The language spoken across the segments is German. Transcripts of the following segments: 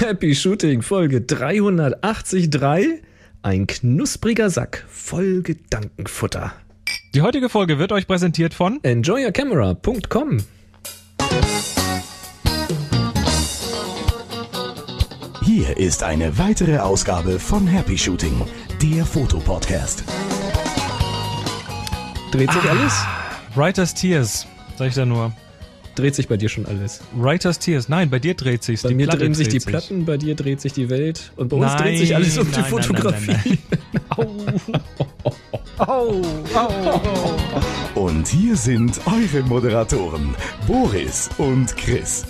Happy Shooting Folge 383. Ein knuspriger Sack voll Gedankenfutter. Die heutige Folge wird euch präsentiert von Enjoyyourcamera.com. Hier ist eine weitere Ausgabe von Happy Shooting, der Fotopodcast. Dreht sich alles? Writers Tears, sag ich da nur. Dreht sich bei dir schon alles? Writers Tears, nein, bei dir dreht sich's. Bei die mir Platte drehen sich die Platten, bei dir dreht sich die Welt und bei uns Nein, dreht sich alles um die nein, nein, Fotografie. Oh, oh, oh. Und hier sind eure Moderatoren, Boris und Chris.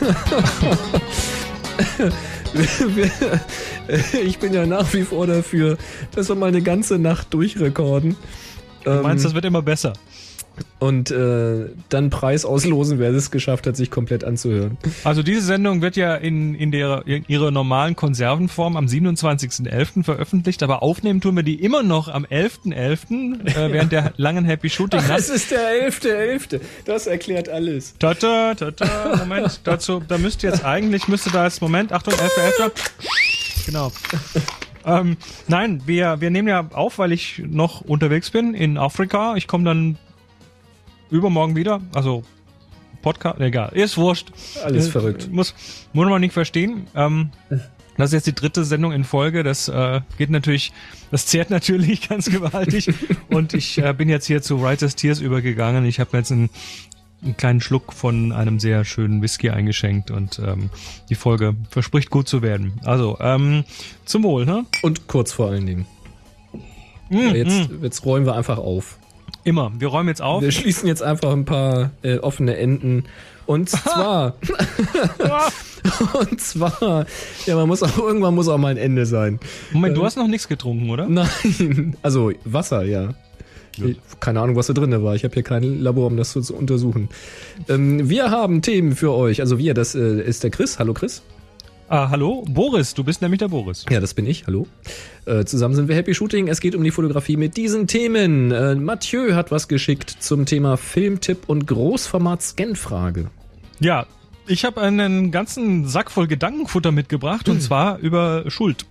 ich bin ja nach wie vor dafür, dass wir mal eine ganze Nacht durchrekorden. Du meinst, das wird immer besser. Und äh, dann Preis auslosen, wer es geschafft hat, sich komplett anzuhören. Also diese Sendung wird ja in, in, der, in ihrer normalen Konservenform am 27.11. veröffentlicht, aber aufnehmen tun wir die immer noch am 11.11. Äh, während der langen Happy Shooting Ach, Nacht. es ist der 11.11. Das erklärt alles. Tata, tata, Moment, dazu, da müsste jetzt eigentlich, müsste da jetzt, Moment, Achtung, 11.11. Genau. ähm, nein, wir, wir nehmen ja auf, weil ich noch unterwegs bin in Afrika. Ich komme dann übermorgen wieder, also Podcast, egal, ist wurscht. Alles Äh, verrückt. Muss, muss man nicht verstehen. Ähm, das ist jetzt die dritte Sendung in Folge. Das äh, geht natürlich, das zehrt natürlich ganz gewaltig. Und ich äh, bin jetzt hier zu Writers Tears übergegangen. Ich habe mir jetzt einen, einen kleinen Schluck von einem sehr schönen Whisky eingeschenkt und ähm, die Folge verspricht gut zu werden. Also, ähm, zum Wohl, ne? Und kurz vor allen Dingen. Mm, Jetzt, mm. jetzt räumen wir einfach auf. Immer. Wir räumen jetzt auf. Wir schließen jetzt einfach ein paar äh, offene Enden. Und zwar, und zwar, ja, man muss auch, irgendwann muss auch mal ein Ende sein. Moment, du hast noch nichts getrunken, oder? Nein, also Wasser, ja. Ich- Keine Ahnung, was da drin war. Ich habe hier kein Labor, um das zu, zu untersuchen. Ähm, wir haben Themen für euch. Also wir, das äh, ist der Chris. Hallo Chris. Ah, hallo? Boris, du bist nämlich der Boris. Ja, das bin ich. Hallo. Äh, zusammen sind wir Happy Shooting. Es geht um die Fotografie mit diesen Themen. Äh, Mathieu hat was geschickt zum Thema Filmtipp und Großformat-Scan-Frage. Ja, ich habe einen ganzen Sack voll Gedankenfutter mitgebracht und zwar über Schuld.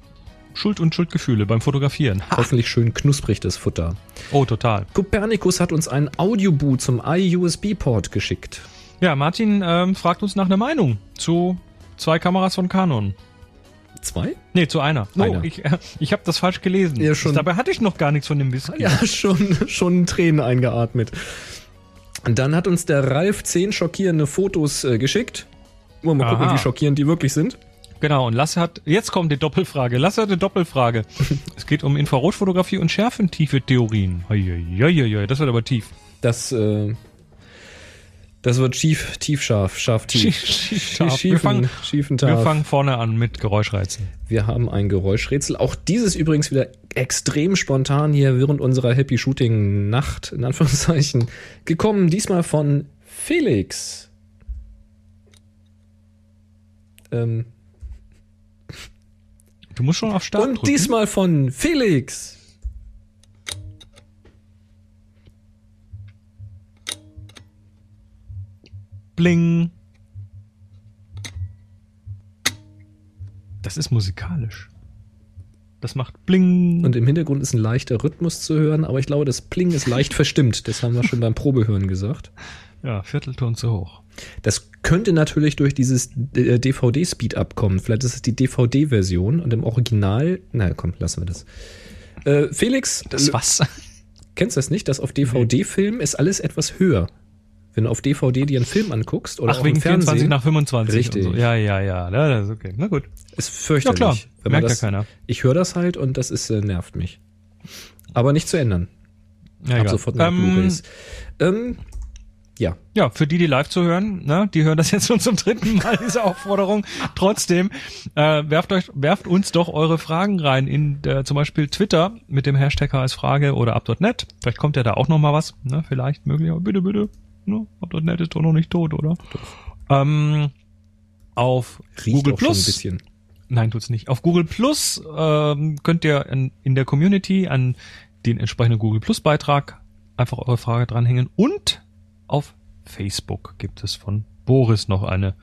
Schuld und Schuldgefühle beim Fotografieren. Ha. Hoffentlich schön knusprig, das Futter. Oh, total. Copernicus hat uns ein Audioboot zum iUSB-Port geschickt. Ja, Martin ähm, fragt uns nach einer Meinung zu zwei Kameras von Canon. Zwei? Nee, zu einer. Oh, Einer. ich, ich habe das falsch gelesen. Ja, schon. Dabei hatte ich noch gar nichts von dem Whisky. Ja, schon, schon Tränen eingeatmet. Und dann hat uns der Ralf 10 schockierende Fotos äh, geschickt. Wir mal gucken, wie schockierend die wirklich sind. Genau, und Lasse hat, jetzt kommt die Doppelfrage. Lasse hat eine Doppelfrage. es geht um Infrarotfotografie und Schärfentiefe-Theorien. Heieieiei, Das wird aber tief. Das, äh, das wird schief, tief scharf, scharf tief. Schief, schief. Schiefen, Wir fangen- schiefen Wir fangen vorne an mit Geräuschreizen. Wir haben ein Geräuschrätsel. Auch dieses übrigens wieder extrem spontan hier während unserer Happy Shooting Nacht, in Anführungszeichen, gekommen. Diesmal von Felix. Ähm, Du musst schon auf Start und drücken. diesmal von Felix. Bling. Das ist musikalisch. Das macht Bling. Und im Hintergrund ist ein leichter Rhythmus zu hören, aber ich glaube, das Pling ist leicht verstimmt. Das haben wir schon beim Probehören gesagt. ja, Viertelton zu hoch. Das könnte natürlich durch dieses äh, DVD-Speed abkommen. Vielleicht ist es die DVD-Version und im Original. Na komm, lassen wir das. Äh, Felix, Das was? kennst du das nicht, dass auf DVD-Film ist alles etwas höher. Wenn du auf DVD dir einen Film anguckst oder Ach, auch wegen im Fernsehen, 24 nach 25. Richtig. Und so. Ja, ja, ja. ja, Das ist okay. Na gut. ist fürchterlich. Ja, klar. Wenn Merkt ja das, keiner. Ich höre das halt und das ist äh, nervt mich. Aber nicht zu ändern. Ja, Ab egal. sofort mit ähm, Blu-rays. Ähm, ja, Ja, für die, die live zuhören, ne, die hören das jetzt schon zum dritten Mal, diese Aufforderung. Trotzdem, äh, werft euch, werft uns doch eure Fragen rein in äh, zum Beispiel Twitter mit dem Hashtag HSFrage oder up.net. Vielleicht kommt ja da auch noch mal was, ne, vielleicht möglich, aber bitte, bitte, ne, up.net ist doch noch nicht tot, oder? Ähm, auf riecht Google auch schon ein Plus. bisschen. Nein, tut's nicht. Auf Google Plus ähm, könnt ihr in, in der Community an den entsprechenden Google Plus Beitrag einfach eure Frage dranhängen und auf Facebook gibt es von Boris noch eine,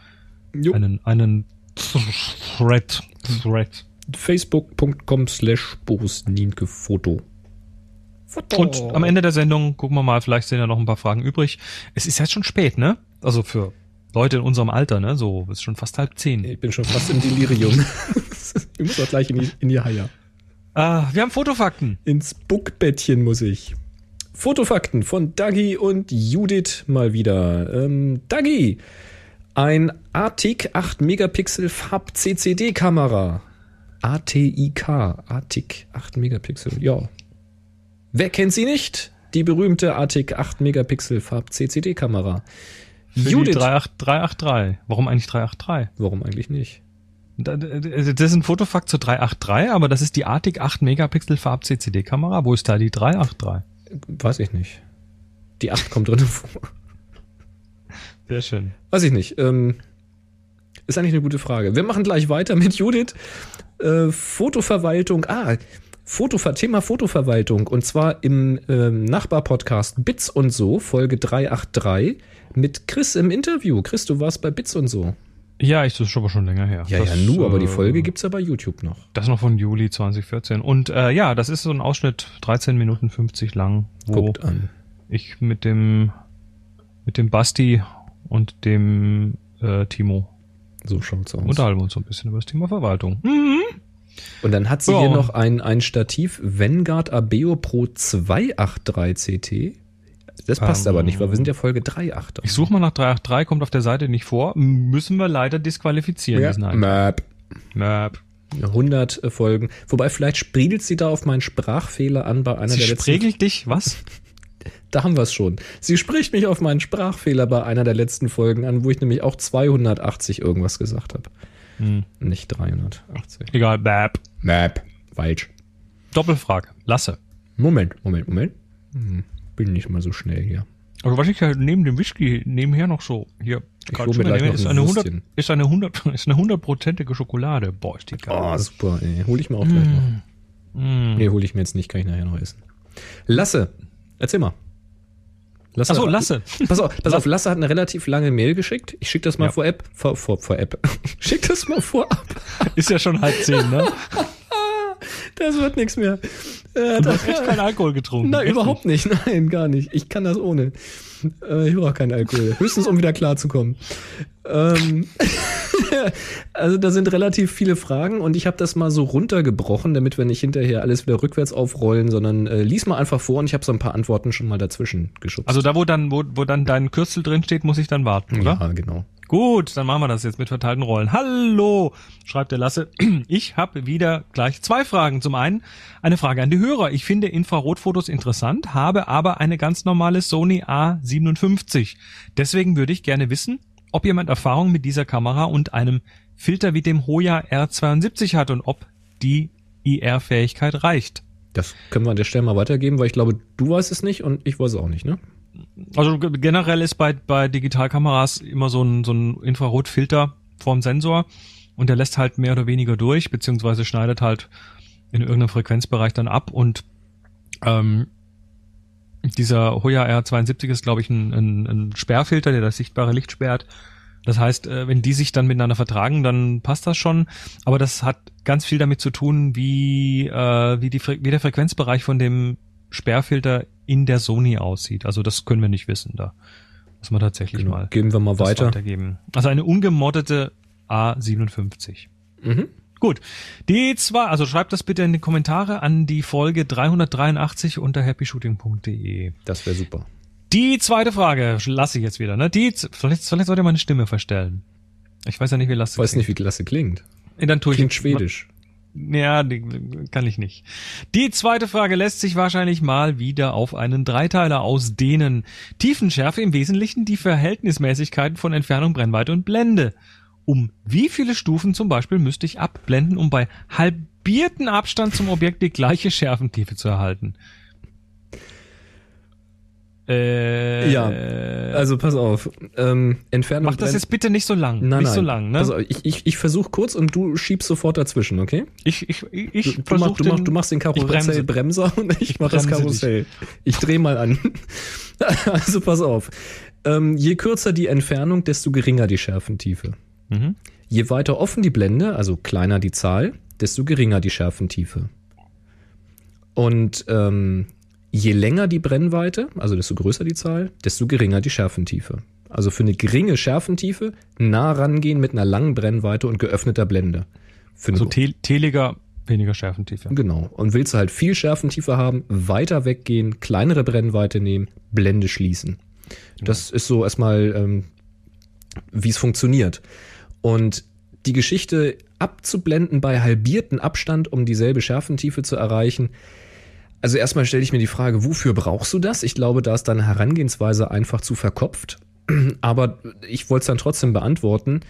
Jo. einen, einen Thread. Thread. Facebook.com slash Boris Nienke Foto. Foto. Und am Ende der Sendung gucken wir mal, vielleicht sind ja noch ein paar Fragen übrig. Es ist jetzt schon spät, ne? Also für Leute in unserem Alter, ne? So, ist schon fast halb zehn. Ich bin schon fast im Delirium. ich muss auch gleich in die, in die Haie. Ah, wir haben Fotofakten. Ins Buckbettchen muss ich. Fotofakten von Dagi und Judith mal wieder. Ähm, Dagi, ein ATIC 8 Megapixel Farb CCD Kamera. ATIK, ATIC 8 Megapixel, ja. Wer kennt sie nicht? Die berühmte ATIC 8 Megapixel Farb CCD Kamera. Judith. 383. Warum eigentlich 383? Warum eigentlich nicht? Das ist ein Fotofakt zur 383, aber das ist die ATIC 8 Megapixel Farb CCD Kamera. Wo ist da die 383? Weiß ich nicht. Die 8 kommt drin vor. Sehr schön. Weiß ich nicht. Ähm, ist eigentlich eine gute Frage. Wir machen gleich weiter mit Judith. Äh, Fotoverwaltung. Ah, Fotover Thema Fotoverwaltung. Und zwar im ähm, Nachbarpodcast Bits und so, Folge 383, mit Chris im Interview. Chris, du warst bei Bits und so. Ja, ich, das ist aber schon länger her. Ja, das, ja, nur, äh, aber die Folge gibt's ja bei YouTube noch. Das noch von Juli 2014. Und äh, ja, das ist so ein Ausschnitt, 13 Minuten 50 lang, wo Guckt an. ich mit dem mit dem Basti und dem äh, Timo So schaut's aus. unterhalten wir uns so ein bisschen über das Thema Verwaltung. Mhm. Und dann hat sie Ja. hier noch ein, ein Stativ Vanguard Abeo Pro 283 CT. Das passt Ähm, aber nicht, weil wir sind ja Folge 383. Ich suche mal nach 383, kommt auf der Seite nicht vor. Müssen wir leider disqualifizieren, diesen einen. Map. Möp. 100 Folgen. Wobei vielleicht spriegelt sie da auf meinen Sprachfehler an bei einer Sie der letzten. spregelt dich, was? Da haben wir es schon. Sie spricht mich auf meinen Sprachfehler bei einer der letzten Folgen an, wo ich nämlich auch 280 irgendwas gesagt habe. Hm. Nicht 380. Egal, Bäb. Map. Falsch. Doppelfrage. Lasse. Moment, Moment, Moment. Hm, bin nicht mal so schnell hier. Also was ich ja neben dem Whisky nebenher noch so hier Ich gerade hol gleich nehme, ist ein eine 100 Würstchen. ist eine 100 ist eine hundertprozentige Schokolade. Boah, ist die geil. Oh, super. Ey. Hol ich mir auch gleich noch. Mm. Nee, hole ich mir jetzt nicht, kann ich nachher noch essen. Lasse, erzähl mal. Lasse, Achso, Lasse. Pass auf, pass auf, Lasse hat eine relativ lange Mail geschickt. Ich schicke das mal Ja. vor App. Vor, vor, vor App. Schick das mal vorab. Ist ja schon halb zehn, ne? Das wird nichts mehr. Äh, Du hast echt keinen Alkohol getrunken. Nein, überhaupt nicht. Nein, gar nicht. Ich kann das ohne. Äh, ich brauche keinen Alkohol. Höchstens, um wieder klarzukommen. Ähm, also da sind relativ viele Fragen und ich habe das mal so runtergebrochen, damit wir nicht hinterher alles wieder rückwärts aufrollen, sondern äh, lies mal einfach vor und ich habe so ein paar Antworten schon mal dazwischen geschubst. Also da, wo dann, wo, wo dann dein Kürzel drin steht, muss ich dann warten, oder? ja, genau. Gut, dann machen wir das jetzt mit verteilten Rollen. Hallo, schreibt der Lasse. Ich habe wieder gleich zwei Fragen. Zum einen eine Frage an die Hörer. Ich finde Infrarotfotos interessant, habe aber eine ganz normale Sony A57. Deswegen würde ich gerne wissen, ob jemand Erfahrung mit dieser Kamera und einem Filter wie dem Hoya R72 hat und ob die IR-Fähigkeit reicht. Das können wir an der Stelle mal weitergeben, weil ich glaube, du weißt es nicht und ich weiß es auch nicht, ne? Also ge- generell ist bei, bei Digitalkameras immer so ein, so ein Infrarotfilter vorm Sensor und der lässt halt mehr oder weniger durch, beziehungsweise schneidet halt in irgendeinem Frequenzbereich dann ab und ähm, dieser Hoya R72 ist, glaube ich, ein, ein, ein Sperrfilter, der das sichtbare Licht sperrt. Das heißt, äh, wenn die sich dann miteinander vertragen, dann passt das schon. Aber das hat ganz viel damit zu tun, wie, äh, wie, die, wie der Frequenzbereich von dem Sperrfilter in der Sony aussieht. Also das können wir nicht wissen. Da muss man tatsächlich Genau. mal Geben wir mal weiter. weitergeben. Also eine ungemoddete A57. Mhm. Gut. Die zwei, also schreibt das bitte in die Kommentare an die Folge 383 unter happyshooting.de. Das wäre super. Die zweite Frage lasse ich jetzt wieder, ne? Die, vielleicht, vielleicht sollte ich meine Stimme verstellen. Ich weiß ja nicht, wie Lasse Ich weiß nicht, wie klasse klingt. wie. Dann tue ich. Klingt schwedisch. Ja, kann ich nicht. Die zweite Frage lässt sich wahrscheinlich mal wieder auf einen Dreiteiler ausdehnen. Tiefenschärfe im Wesentlichen die Verhältnismäßigkeiten von Entfernung, Brennweite und Blende. Um wie viele Stufen zum Beispiel müsste ich abblenden, um bei halbierten Abstand zum Objekt die gleiche Schärfentiefe zu erhalten? Äh, Ja, Also pass auf. Ähm, Entfernung. mach das jetzt bitte nicht so lang. Nein, nicht nein. so lang, ne? Pass auf, ich ich, ich versuche kurz und du schiebst sofort dazwischen, okay? ich, ich, ich, ich Du, du, mach, du, mach, den- du machst den Karussell Bremser und ich mach das Karussell. Ich dreh mal an. also pass auf. Ähm, je kürzer die Entfernung, desto geringer die Schärfentiefe. Mhm. Je weiter offen die Blende, also kleiner die Zahl, desto geringer die Schärfentiefe. Und ähm, je länger die Brennweite, also desto größer die Zahl, desto geringer die Schärfentiefe. Also für eine geringe Schärfentiefe nah rangehen mit einer langen Brennweite und geöffneter Blende. Für so te teliger, weniger Schärfentiefe. Genau. Und willst du halt viel Schärfentiefe haben, weiter weggehen, kleinere Brennweite nehmen, Blende schließen. Genau. Das ist so erstmal, ähm, wie es funktioniert. Und die Geschichte abzublenden bei halbierten Abstand, um dieselbe Schärfentiefe zu erreichen, also erstmal stelle ich mir die Frage, wofür brauchst du das? Ich glaube, da ist deine Herangehensweise einfach zu verkopft. Aber ich wollte es dann trotzdem beantworten.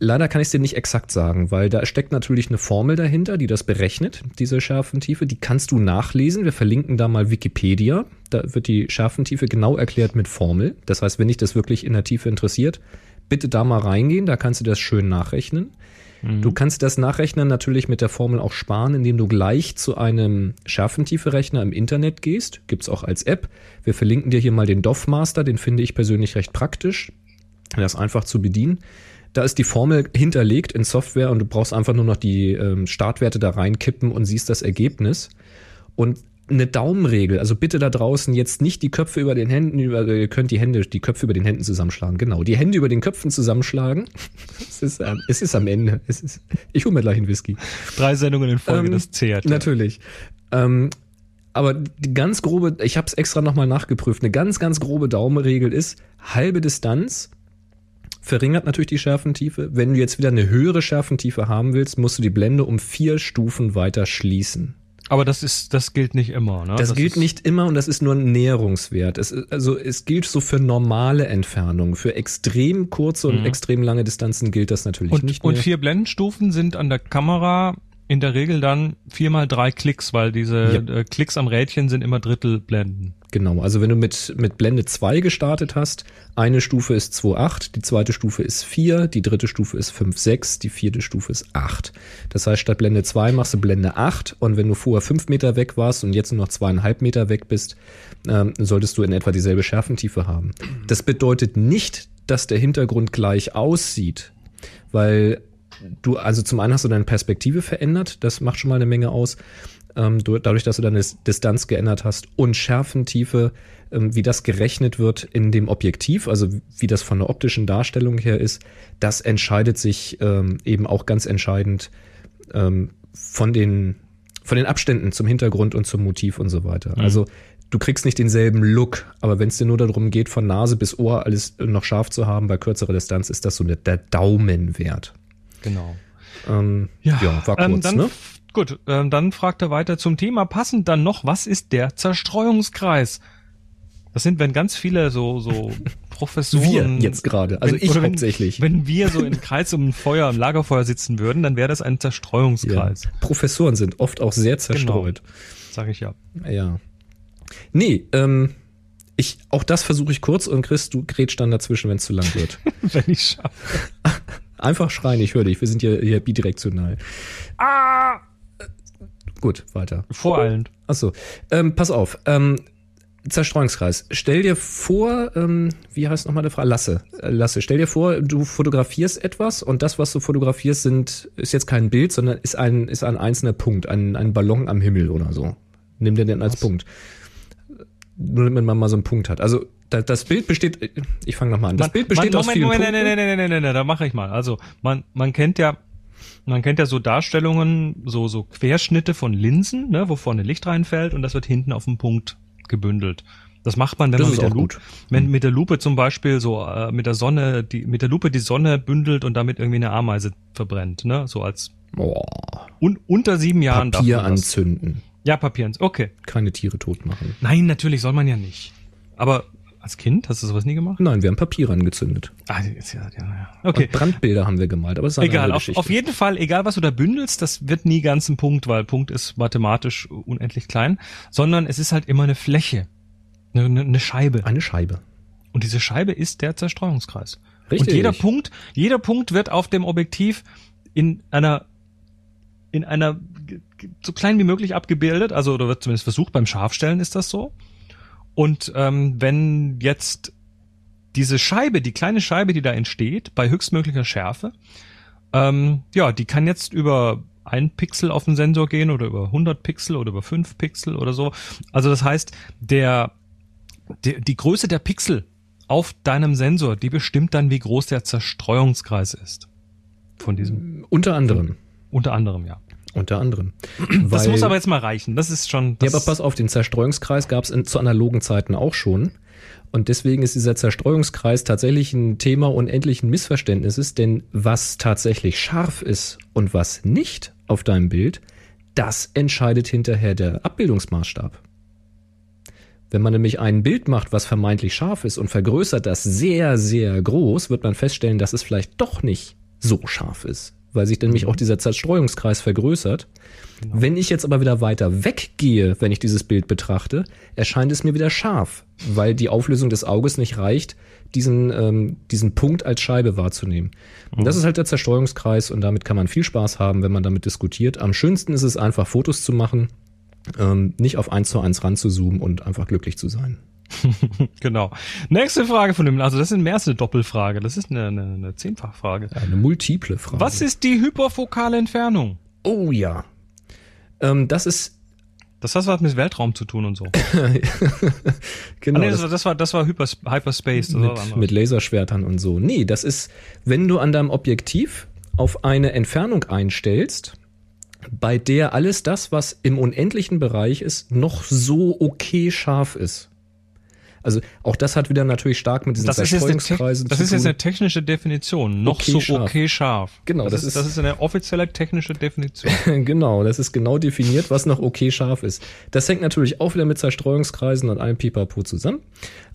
Leider kann ich es dir nicht exakt sagen, weil da steckt natürlich eine Formel dahinter, die das berechnet, diese Schärfentiefe. Die kannst du nachlesen. Wir verlinken da mal Wikipedia. Da wird die Schärfentiefe genau erklärt mit Formel. Das heißt, wenn dich das wirklich in der Tiefe interessiert, bitte da mal reingehen. Da kannst du das schön nachrechnen. Du mhm. kannst das Nachrechnen natürlich mit der Formel auch sparen, indem du gleich zu einem Schärfentiefe-Rechner im Internet gehst. Gibt's auch als App. Wir verlinken dir hier mal den DOF Master, den finde ich persönlich recht praktisch. Der ist einfach zu bedienen. Da ist die Formel hinterlegt in Software und du brauchst einfach nur noch die ähm, Startwerte da reinkippen und siehst das Ergebnis. Und eine Daumenregel. Also bitte da draußen jetzt nicht die Köpfe über den Händen, über, ihr könnt die Hände, die Köpfe über den Händen zusammenschlagen. Genau, die Hände über den Köpfen zusammenschlagen. es, ist, äh, es ist am Ende. Es ist, ich hole mir gleich einen Whisky. Drei Sendungen in Folge, ähm, das zehrt. Natürlich. Ähm, aber die ganz grobe, ich habe es extra nochmal nachgeprüft, eine ganz, ganz grobe Daumenregel ist, halbe Distanz verringert natürlich die Schärfentiefe. Wenn du jetzt wieder eine höhere Schärfentiefe haben willst, musst du die Blende um vier Stufen weiter schließen. Aber das ist, das gilt nicht immer, ne? Das, das gilt nicht immer und das ist nur ein Näherungswert. Es, also es gilt so für normale Entfernungen. Für extrem kurze und mhm. extrem lange Distanzen gilt das natürlich und, nicht mehr. Und vier Blendenstufen sind an der Kamera in der Regel dann vier mal drei Klicks, weil diese ja. äh, Klicks am Rädchen sind immer Drittelblenden. Genau, also wenn du mit, mit Blende 2 gestartet hast, eine Stufe ist 2.8, die zweite Stufe ist 4, die dritte Stufe ist 5.6, die vierte Stufe ist 8. Das heißt, statt Blende 2 machst du Blende 8 und wenn du vorher 5 Meter weg warst und jetzt nur noch zweieinhalb Meter weg bist, ähm, solltest du in etwa dieselbe Schärfentiefe haben. Das bedeutet nicht, dass der Hintergrund gleich aussieht, weil du, also zum einen hast du deine Perspektive verändert, das macht schon mal eine Menge aus ähm, dadurch, dass du deine Distanz geändert hast und Schärfentiefe, ähm, wie das gerechnet wird in dem Objektiv, also wie das von der optischen Darstellung her ist, das entscheidet sich ähm, eben auch ganz entscheidend ähm, von den von den Abständen zum Hintergrund und zum Motiv und so weiter. Mhm. Also du kriegst nicht denselben Look, aber wenn es dir nur darum geht, von Nase bis Ohr alles noch scharf zu haben bei kürzerer Distanz, ist das so der Daumenwert. Genau. Ähm, ja, ja, war ähm, kurz, ähm, ne? Gut, ähm, dann fragt er weiter zum Thema passend dann noch, was ist der Zerstreuungskreis? Das sind, wenn ganz viele so, so Professoren. Wir jetzt gerade, also wenn, ich hauptsächlich. Wenn wir so im Kreis um ein Feuer, im Lagerfeuer sitzen würden, dann wäre das ein Zerstreuungskreis. Ja. Professoren sind oft auch sehr zerstreut. Genau. Sag ich ja. Ja. Nee, ähm, ich, auch das versuche ich kurz und Chris, du grätsch dann dazwischen, wenn es zu lang wird. wenn ich schaffe. Einfach schreien, ich höre dich. Wir sind hier, hier bidirektional. Ah! Gut, weiter. Voreilend. Achso. Ähm, pass auf. Ähm, Zerstreuungskreis. Stell dir vor, ähm, wie heißt nochmal der Frage? Lasse. Äh, Lasse, stell dir vor, du fotografierst etwas und das, was du fotografierst, sind, ist jetzt kein Bild, sondern ist ein, ist ein einzelner Punkt, ein, ein Ballon am Himmel oder so. Nimm dir den als was? Punkt. Nur damit man mal so einen Punkt hat. Also das Bild besteht, ich fange nochmal an. Das man, Bild besteht man, aus Moment, vielen Moment, Punkten. Nein, nein, nein, nein, nein, nein, da mache ich mal. Also man, man kennt ja man kennt ja so Darstellungen, so, so Querschnitte von Linsen, ne, wo vorne Licht reinfällt und das wird hinten auf dem Punkt gebündelt. Das macht man, wenn das man mit der Lupe, wenn mit der Lupe zum Beispiel so äh, mit der Sonne, die mit der Lupe die Sonne bündelt und damit irgendwie eine Ameise verbrennt, ne, so als Boah. Un, unter sieben Jahren Papier anzünden. Ja, Papier anzünden. Okay. Keine Tiere tot machen. Nein, natürlich soll man ja nicht. Aber als Kind? Hast du sowas nie gemacht? Nein, wir haben Papier angezündet. Ah, jetzt, ja, ja, ja. Okay. Und Brandbilder haben wir gemalt, aber es ist egal. Auf, auf jeden Fall, egal was du da bündelst, das wird nie ganz ein Punkt, weil Punkt ist mathematisch unendlich klein, sondern es ist halt immer eine Fläche, eine, eine Scheibe. Eine Scheibe. Und diese Scheibe ist der Zerstreuungskreis. Richtig. Und jeder Punkt, jeder Punkt wird auf dem Objektiv in einer in einer so klein wie möglich abgebildet, also oder wird zumindest versucht beim Scharfstellen ist das so. Und ähm, wenn jetzt diese Scheibe, die kleine Scheibe, die da entsteht, bei höchstmöglicher Schärfe, Ähm, ja, die kann jetzt über ein Pixel auf den Sensor gehen oder über 100 Pixel oder über 5 Pixel oder so. Also das heißt, der, der die Größe der Pixel auf deinem Sensor, die bestimmt dann, wie groß der Zerstreuungskreis ist. Von diesem. Unter anderem. Unter anderem, ja. Unter anderem. das muss aber jetzt mal reichen. Das ist schon. Das ja, aber pass auf, den Zerstreuungskreis gab es zu analogen Zeiten auch schon. Und deswegen ist dieser Zerstreuungskreis tatsächlich ein Thema unendlichen Missverständnisses, denn was tatsächlich scharf ist und was nicht auf deinem Bild, das entscheidet hinterher der Abbildungsmaßstab. Wenn man nämlich ein Bild macht, was vermeintlich scharf ist und vergrößert das sehr, sehr groß, wird man feststellen, dass es vielleicht doch nicht so scharf ist, weil sich nämlich auch dieser Zerstreuungskreis vergrößert. Genau. Wenn ich jetzt aber wieder weiter weggehe, wenn ich dieses Bild betrachte, erscheint es mir wieder scharf, weil die Auflösung des Auges nicht reicht, diesen, ähm, diesen Punkt als Scheibe wahrzunehmen. Und das mhm. ist halt der Zerstreuungskreis und damit kann man viel Spaß haben, wenn man damit diskutiert. Am schönsten ist es einfach, Fotos zu machen, ähm, nicht auf eins zu eins ranzuzoomen und einfach glücklich zu sein. genau. Nächste Frage von dem, also das ist mehr als eine Doppelfrage, das ist eine, eine, eine Zehnfachfrage. Eine multiple Frage. Was ist die hyperfokale Entfernung? Oh ja. Ähm, das ist das hat was mit Weltraum zu tun und so. genau. Ah, nee, das, das, war, das war Hypers Hyperspace. Das mit, mit Laserschwertern und so. Nee, das ist, wenn du an deinem Objektiv auf eine Entfernung einstellst, bei der alles das, was im unendlichen Bereich ist, noch so okay scharf ist. Also auch das hat wieder natürlich stark mit diesen das Zerstreuungskreisen Das ist jetzt eine technische Definition. Noch okay so scharf. okay scharf. Genau, das, das, ist, das ist eine offizielle technische Definition. genau, das ist genau definiert, was noch okay scharf ist. Das hängt natürlich auch wieder mit Zerstreuungskreisen und allem Pipapo zusammen.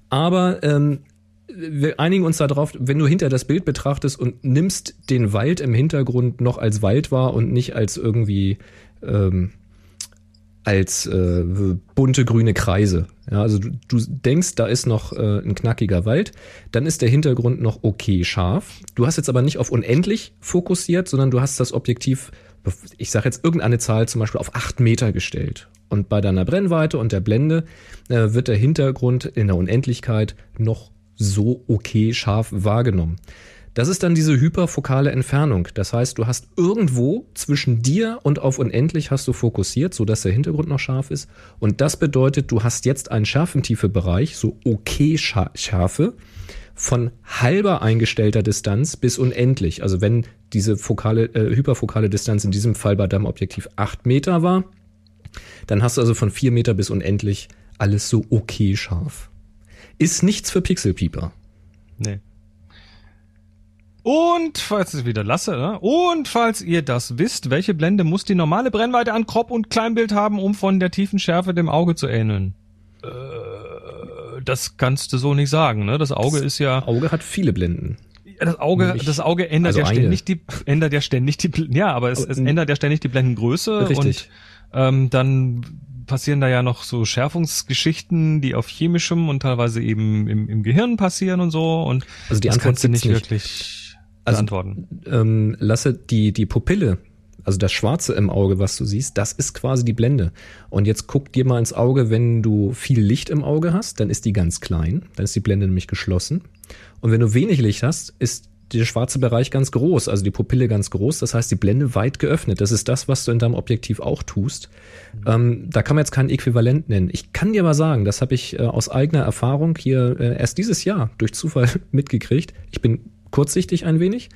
Aber ähm, wir einigen uns darauf, wenn du hinter das Bild betrachtest und nimmst den Wald im Hintergrund noch als Wald wahr und nicht als irgendwie ähm, als äh, bunte grüne Kreise. Ja, also du, du denkst, da ist noch äh, ein knackiger Wald, dann ist der Hintergrund noch okay scharf. Du hast jetzt aber nicht auf unendlich fokussiert, sondern du hast das Objektiv, ich sage jetzt irgendeine Zahl zum Beispiel auf acht Meter gestellt. Und bei deiner Brennweite und der Blende äh, wird der Hintergrund in der Unendlichkeit noch so okay scharf wahrgenommen. Das ist dann diese hyperfokale Entfernung. Das heißt, du hast irgendwo zwischen dir und auf unendlich hast du fokussiert, so dass der Hintergrund noch scharf ist. Und das bedeutet, du hast jetzt einen Schärfentiefe-Bereich, so okay Schärfe, von halber eingestellter Distanz bis unendlich. Also wenn diese fokale, äh, hyperfokale Distanz in diesem Fall bei deinem Objektiv acht Meter war, dann hast du also von vier Meter bis unendlich alles so okay scharf. Ist nichts für Pixelpieper. Nee. Und falls es wieder lasse, ne? und falls ihr das wisst, welche Blende muss die normale Brennweite an Crop und Kleinbild haben, um von der tiefen Schärfe dem Auge zu ähneln? Äh, das kannst du so nicht sagen, ne? Das Auge ist ja. Auge hat viele Blenden. Ja, das Auge, nicht, das Auge ändert also ja ständig die, ändert ja ständig die, ja, aber es, es ändert ja ständig die Blendengröße Richtig. und ähm, dann passieren da ja noch so Schärfungsgeschichten, die auf chemischem und teilweise eben im, im Gehirn passieren und so und also die Antwort sind nicht, nicht wirklich also, beantworten. Ähm, lasse die, die Pupille, also das Schwarze im Auge, was du siehst, das ist quasi die Blende. Und jetzt guck dir mal ins Auge, wenn du viel Licht im Auge hast, dann ist die ganz klein, dann ist die Blende nämlich geschlossen. Und wenn du wenig Licht hast, ist der schwarze Bereich ganz groß, also die Pupille ganz groß, das heißt die Blende weit geöffnet. Das ist das, was du in deinem Objektiv auch tust. Mhm. Ähm, da kann man jetzt kein Äquivalent nennen. Ich kann dir aber sagen, das habe ich äh, aus eigener Erfahrung hier äh, erst dieses Jahr durch Zufall mitgekriegt. Ich bin kurzsichtig ein wenig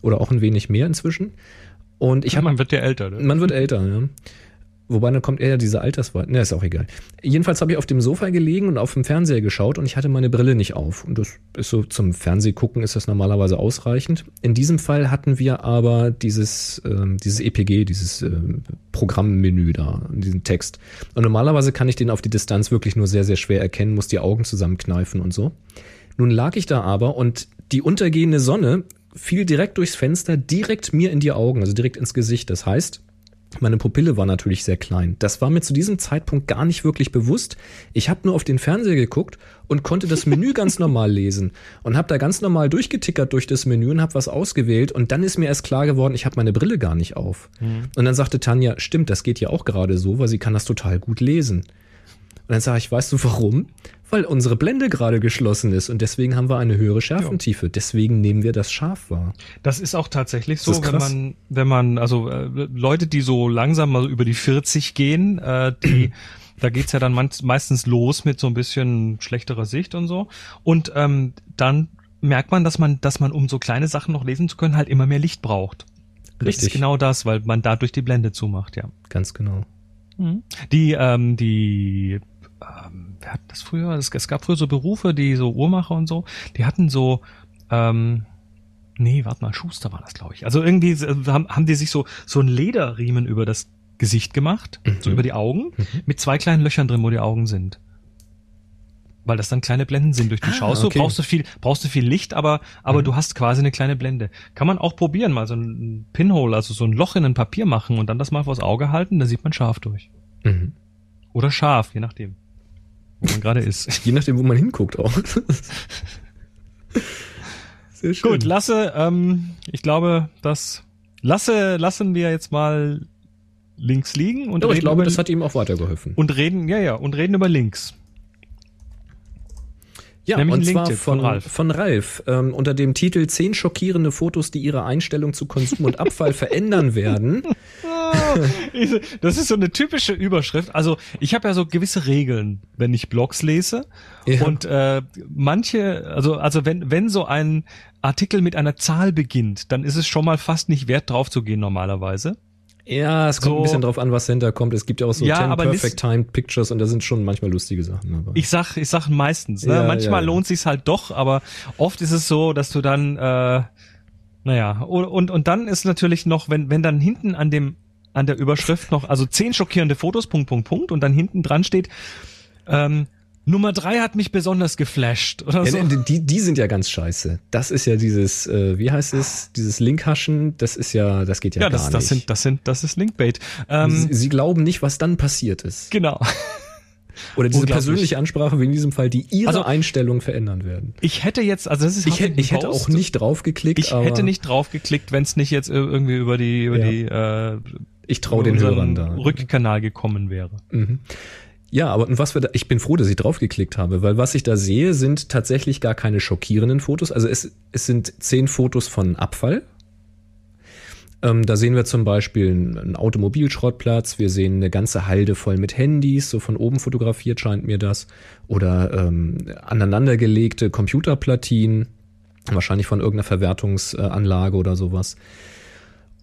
oder auch ein wenig mehr inzwischen. Und ich habe man wird ja älter. Ne? Man wird älter, ja. Wobei dann kommt eher diese Alterswahl. Ne, ist auch egal. Jedenfalls habe ich auf dem Sofa gelegen und auf dem Fernseher geschaut und ich hatte meine Brille nicht auf. Und das ist so zum Fernsehgucken ist das normalerweise ausreichend. In diesem Fall hatten wir aber dieses, ähm, dieses EPG, dieses ähm, Programmmenü da, diesen Text. Und normalerweise kann ich den auf die Distanz wirklich nur sehr, sehr schwer erkennen, muss die Augen zusammenkneifen und so. Nun lag ich da aber und die untergehende Sonne fiel direkt durchs Fenster, direkt mir in die Augen, also direkt ins Gesicht. Das heißt, meine Pupille war natürlich sehr klein. Das war mir zu diesem Zeitpunkt gar nicht wirklich bewusst. Ich habe nur auf den Fernseher geguckt und konnte das Menü ganz normal lesen und habe da ganz normal durchgetickert durch das Menü und habe was ausgewählt und dann ist mir erst klar geworden, ich habe meine Brille gar nicht auf. Mhm. Und dann sagte Tanja, stimmt, das geht ja auch gerade so, weil sie kann das total gut lesen. Und dann sage ich, weißt du warum? Weil unsere Blende gerade geschlossen ist und deswegen haben wir eine höhere Schärfentiefe. Deswegen nehmen wir das scharf wahr. Das ist auch tatsächlich so, Das wenn man, wenn man, also äh, Leute, die so langsam mal über die 40 gehen, äh, die, da geht's ja dann meistens los mit so ein bisschen schlechterer Sicht und so. Und ähm, dann merkt man, dass man, dass man, um so kleine Sachen noch lesen zu können, halt immer mehr Licht braucht. Das Richtig. ist genau das, weil man dadurch die Blende zumacht, ja. Ganz genau. Die, ähm, die, ähm, das früher? Es, es gab früher so Berufe, die so Uhrmacher und so, die hatten so, ähm, nee, warte mal, Schuster war das, glaube ich. Also irgendwie äh, haben, haben die sich so, so ein Lederriemen über das Gesicht gemacht, so Mhm. über die Augen, mit zwei kleinen Löchern drin, wo die Augen sind. Weil das dann kleine Blenden sind durch die Ah, Schaust. Du okay. brauchst du viel, brauchst du viel Licht, aber, aber Mhm. du hast quasi eine kleine Blende. Kann man auch probieren, mal so ein Pinhole, also so ein Loch in ein Papier machen und dann das mal vors Auge halten, da sieht man scharf durch. Mhm. Oder scharf, je nachdem. Wo man gerade ist. Je nachdem, wo man hinguckt auch. Sehr schön. Gut, Lasse, ähm, ich glaube, das Lasse lassen wir jetzt mal links liegen und Aber ich glaube, das hat ihm auch weitergeholfen. und reden, ja, ja, und reden über links. Ja, Nämlich und zwar von, von Ralf. von Ralf ähm, unter dem Titel 10 schockierende Fotos, die ihre Einstellung zu Konsum und Abfall verändern werden. Das ist so eine typische Überschrift. Also ich habe ja so gewisse Regeln, wenn ich Blogs lese. Ja. Und äh, manche, also also wenn wenn so ein Artikel mit einer Zahl beginnt, dann ist es schon mal fast nicht wert drauf zu gehen normalerweise. Ja, es kommt So- ein bisschen drauf an, was dahinter kommt. Es gibt ja auch so Ja, 10 aber Perfect Timed Pictures und da sind schon manchmal lustige Sachen. Aber Ich sag, ich sag meistens. Ne? Ja, Manchmal ja, lohnt sich's halt doch, aber oft ist es so, dass du dann, äh, naja, und, und, und dann ist natürlich noch, wenn, wenn dann hinten an dem, an der Überschrift noch, also zehn schockierende Fotos, Punkt, Punkt, Punkt, und dann hinten dran steht, ähm, Nummer drei hat mich besonders geflasht oder so. Ja, ne, die, die sind ja ganz scheiße. Das ist ja dieses, äh, wie heißt es, dieses Linkhaschen, das ist ja, das geht ja, Ja, gar das, nicht. das sind, das sind, das ist Linkbait. Ähm, sie, sie glauben nicht, was dann passiert ist. genau. Oder diese persönliche Ansprache, wie in diesem Fall, die ihre Also- Einstellung verändern werden. Ich hätte jetzt, also das ist Ich hätte, ich hätte auch nicht draufgeklickt, Ich hätte nicht draufgeklickt, wenn es nicht jetzt irgendwie über die, über Ja. die, äh, ich traue den Hörern da. Rückkanal gekommen wäre. Mhm. Ja, aber was wir da, ich bin froh, dass ich draufgeklickt habe, weil was ich da sehe, sind tatsächlich gar keine schockierenden Fotos. Also es, es sind zehn Fotos von Abfall. Ähm, da sehen wir zum Beispiel einen Automobilschrottplatz, wir sehen eine ganze Halde voll mit Handys, so von oben fotografiert scheint mir das. Oder ähm, aneinandergelegte Computerplatinen, wahrscheinlich von irgendeiner Verwertungsanlage oder sowas.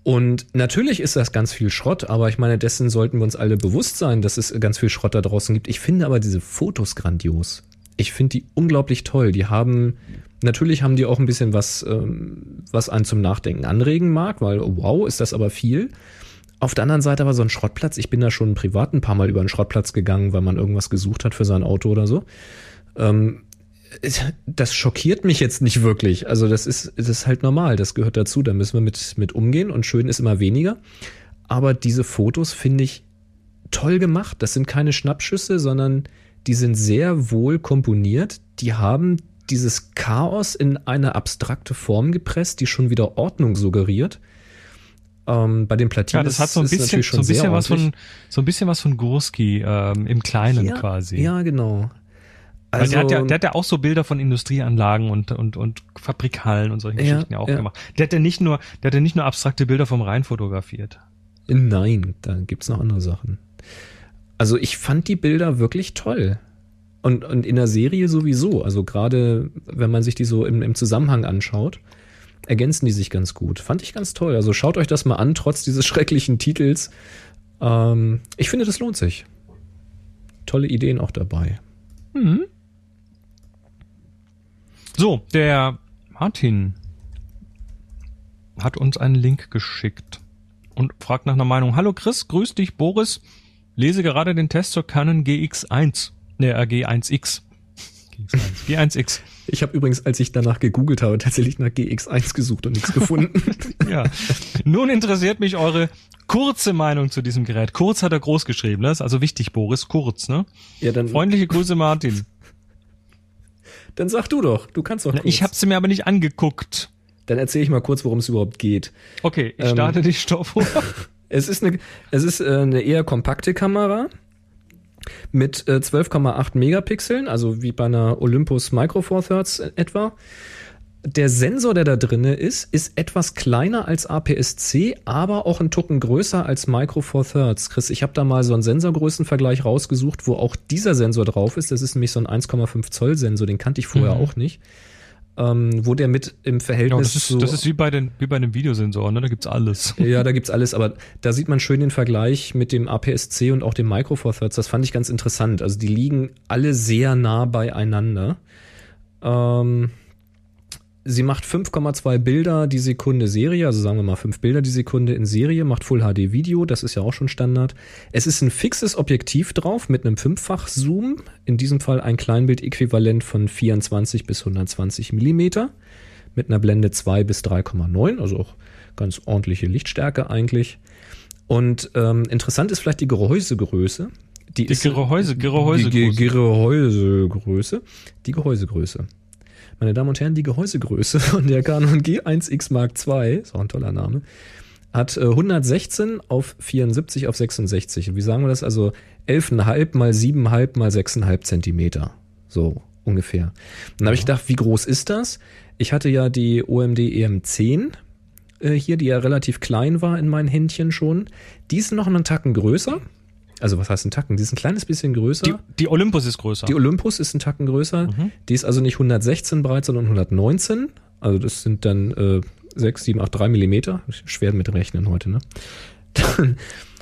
Und natürlich ist das ganz viel Schrott, aber ich meine, dessen sollten wir uns alle bewusst sein, dass es ganz viel Schrott da draußen gibt. Ich finde aber diese Fotos grandios. Ich finde die unglaublich toll. Die haben, natürlich haben die auch ein bisschen was, ähm, was einen zum Nachdenken anregen mag, weil, wow, ist das aber viel. Auf der anderen Seite aber so ein Schrottplatz. Ich bin da schon privat ein paar Mal über einen Schrottplatz gegangen, weil man irgendwas gesucht hat für sein Auto oder so. Ähm, das schockiert mich jetzt nicht wirklich. Also das ist, das ist halt normal, das gehört dazu, da müssen wir mit, mit umgehen und schön ist immer weniger. Aber diese Fotos finde ich toll gemacht. Das sind keine Schnappschüsse, sondern die sind sehr wohl komponiert. Die haben dieses Chaos in eine abstrakte Form gepresst, die schon wieder Ordnung suggeriert. Ähm, bei den Platinen Ja, das hat so ein bisschen, natürlich so schon ein bisschen sehr was von, so ein bisschen was von Gurski ähm, im Kleinen ja, quasi. Ja, genau. Also, der, hat ja, der hat ja auch so Bilder von Industrieanlagen und, und, und Fabrikhallen und solche Ja, Geschichten ja auch ja. gemacht. Der hat ja nicht nur, der hat ja nicht nur abstrakte Bilder vom Rhein fotografiert. Nein, da gibt's noch andere Sachen. Also ich fand die Bilder wirklich toll. Und, und in der Serie sowieso. Also gerade wenn man sich die so im, im Zusammenhang anschaut, ergänzen die sich ganz gut. Fand ich ganz toll. Also schaut euch das mal an, trotz dieses schrecklichen Titels. Ähm, ich finde, das lohnt sich. Tolle Ideen auch dabei. Mhm. So, der Martin hat uns einen Link geschickt und fragt nach einer Meinung. Hallo Chris, grüß dich Boris. Lese gerade den Test zur Canon GX1. Ne, äh, G1X. GX1. G1X. Ich habe übrigens, als ich danach gegoogelt habe, tatsächlich nach GX1 gesucht und nichts gefunden. Ja. Nun interessiert mich eure kurze Meinung zu diesem Gerät. Kurz hat er groß geschrieben, ne? Ist also wichtig, Boris, kurz, ne? ja, dann, Freundliche Grüße, Martin. Dann sag du doch. Du kannst doch Na, kurz. ich habe sie mir aber nicht angeguckt. Dann erzähle ich mal kurz, worum es überhaupt geht. Okay, ich Ähm, starte die Stoppuhr. Es ist eine, es ist äh, eine eher kompakte Kamera mit äh, 12,8 Megapixeln, also wie bei einer Olympus Micro Four Thirds etwa. Der Sensor, der da drinne ist, ist etwas kleiner als APS-C, aber auch ein Tucken größer als Micro Four Thirds. Chris, ich habe da mal so einen Sensorgrößenvergleich rausgesucht, wo auch dieser Sensor drauf ist. Das ist nämlich so ein 1,5 Zoll Sensor, den kannte ich vorher mhm. auch nicht ähm, wo der mit im Verhältnis. Ja, das, ist, so, das ist wie bei, den, wie bei einem Videosensor, ne? Da gibt's alles. Ja, da gibt's alles, aber da sieht man schön den Vergleich mit dem APS-C und auch dem Micro Four Thirds. Das fand ich ganz interessant. Also die liegen alle sehr nah beieinander. Ähm, Sie macht 5,2 Bilder die Sekunde Serie, also sagen wir mal 5 Bilder die Sekunde in Serie, macht Full HD Video, das ist ja auch schon Standard. Es ist ein fixes Objektiv drauf mit einem fünffach Zoom, in diesem Fall ein Kleinbild-Äquivalent von 24 bis 120 Millimeter mit einer Blende 2 bis 3,9, also auch ganz ordentliche Lichtstärke eigentlich. Und ähm, interessant ist vielleicht die Gehäusegröße. Die, die Gehäuse, Gehäusegröße. Die Gehäusegröße. Die Gehäusegröße. Meine Damen und Herren, die Gehäusegröße von der Canon G1X Mark II, ist auch ein toller Name, hat 116 äh, auf 74 auf 66. Und wie sagen wir das? Also 11,5 mal 7,5 mal 6,5 Zentimeter. So ungefähr. dann habe ich gedacht, wie groß ist das? Ich hatte ja die OMD EM10 äh, hier, die ja relativ klein war in meinen Händchen schon. Die ist noch einen Tacken größer. Also was heißt ein Tacken? Die ist ein kleines bisschen größer. Die, die Olympus ist größer. Die Olympus ist ein Tacken größer. Mhm. Die ist also nicht 116 breit, sondern 119. Also das sind dann äh, 6, 7, 8, 3 Millimeter. Schwer mit rechnen heute, ne? Dann,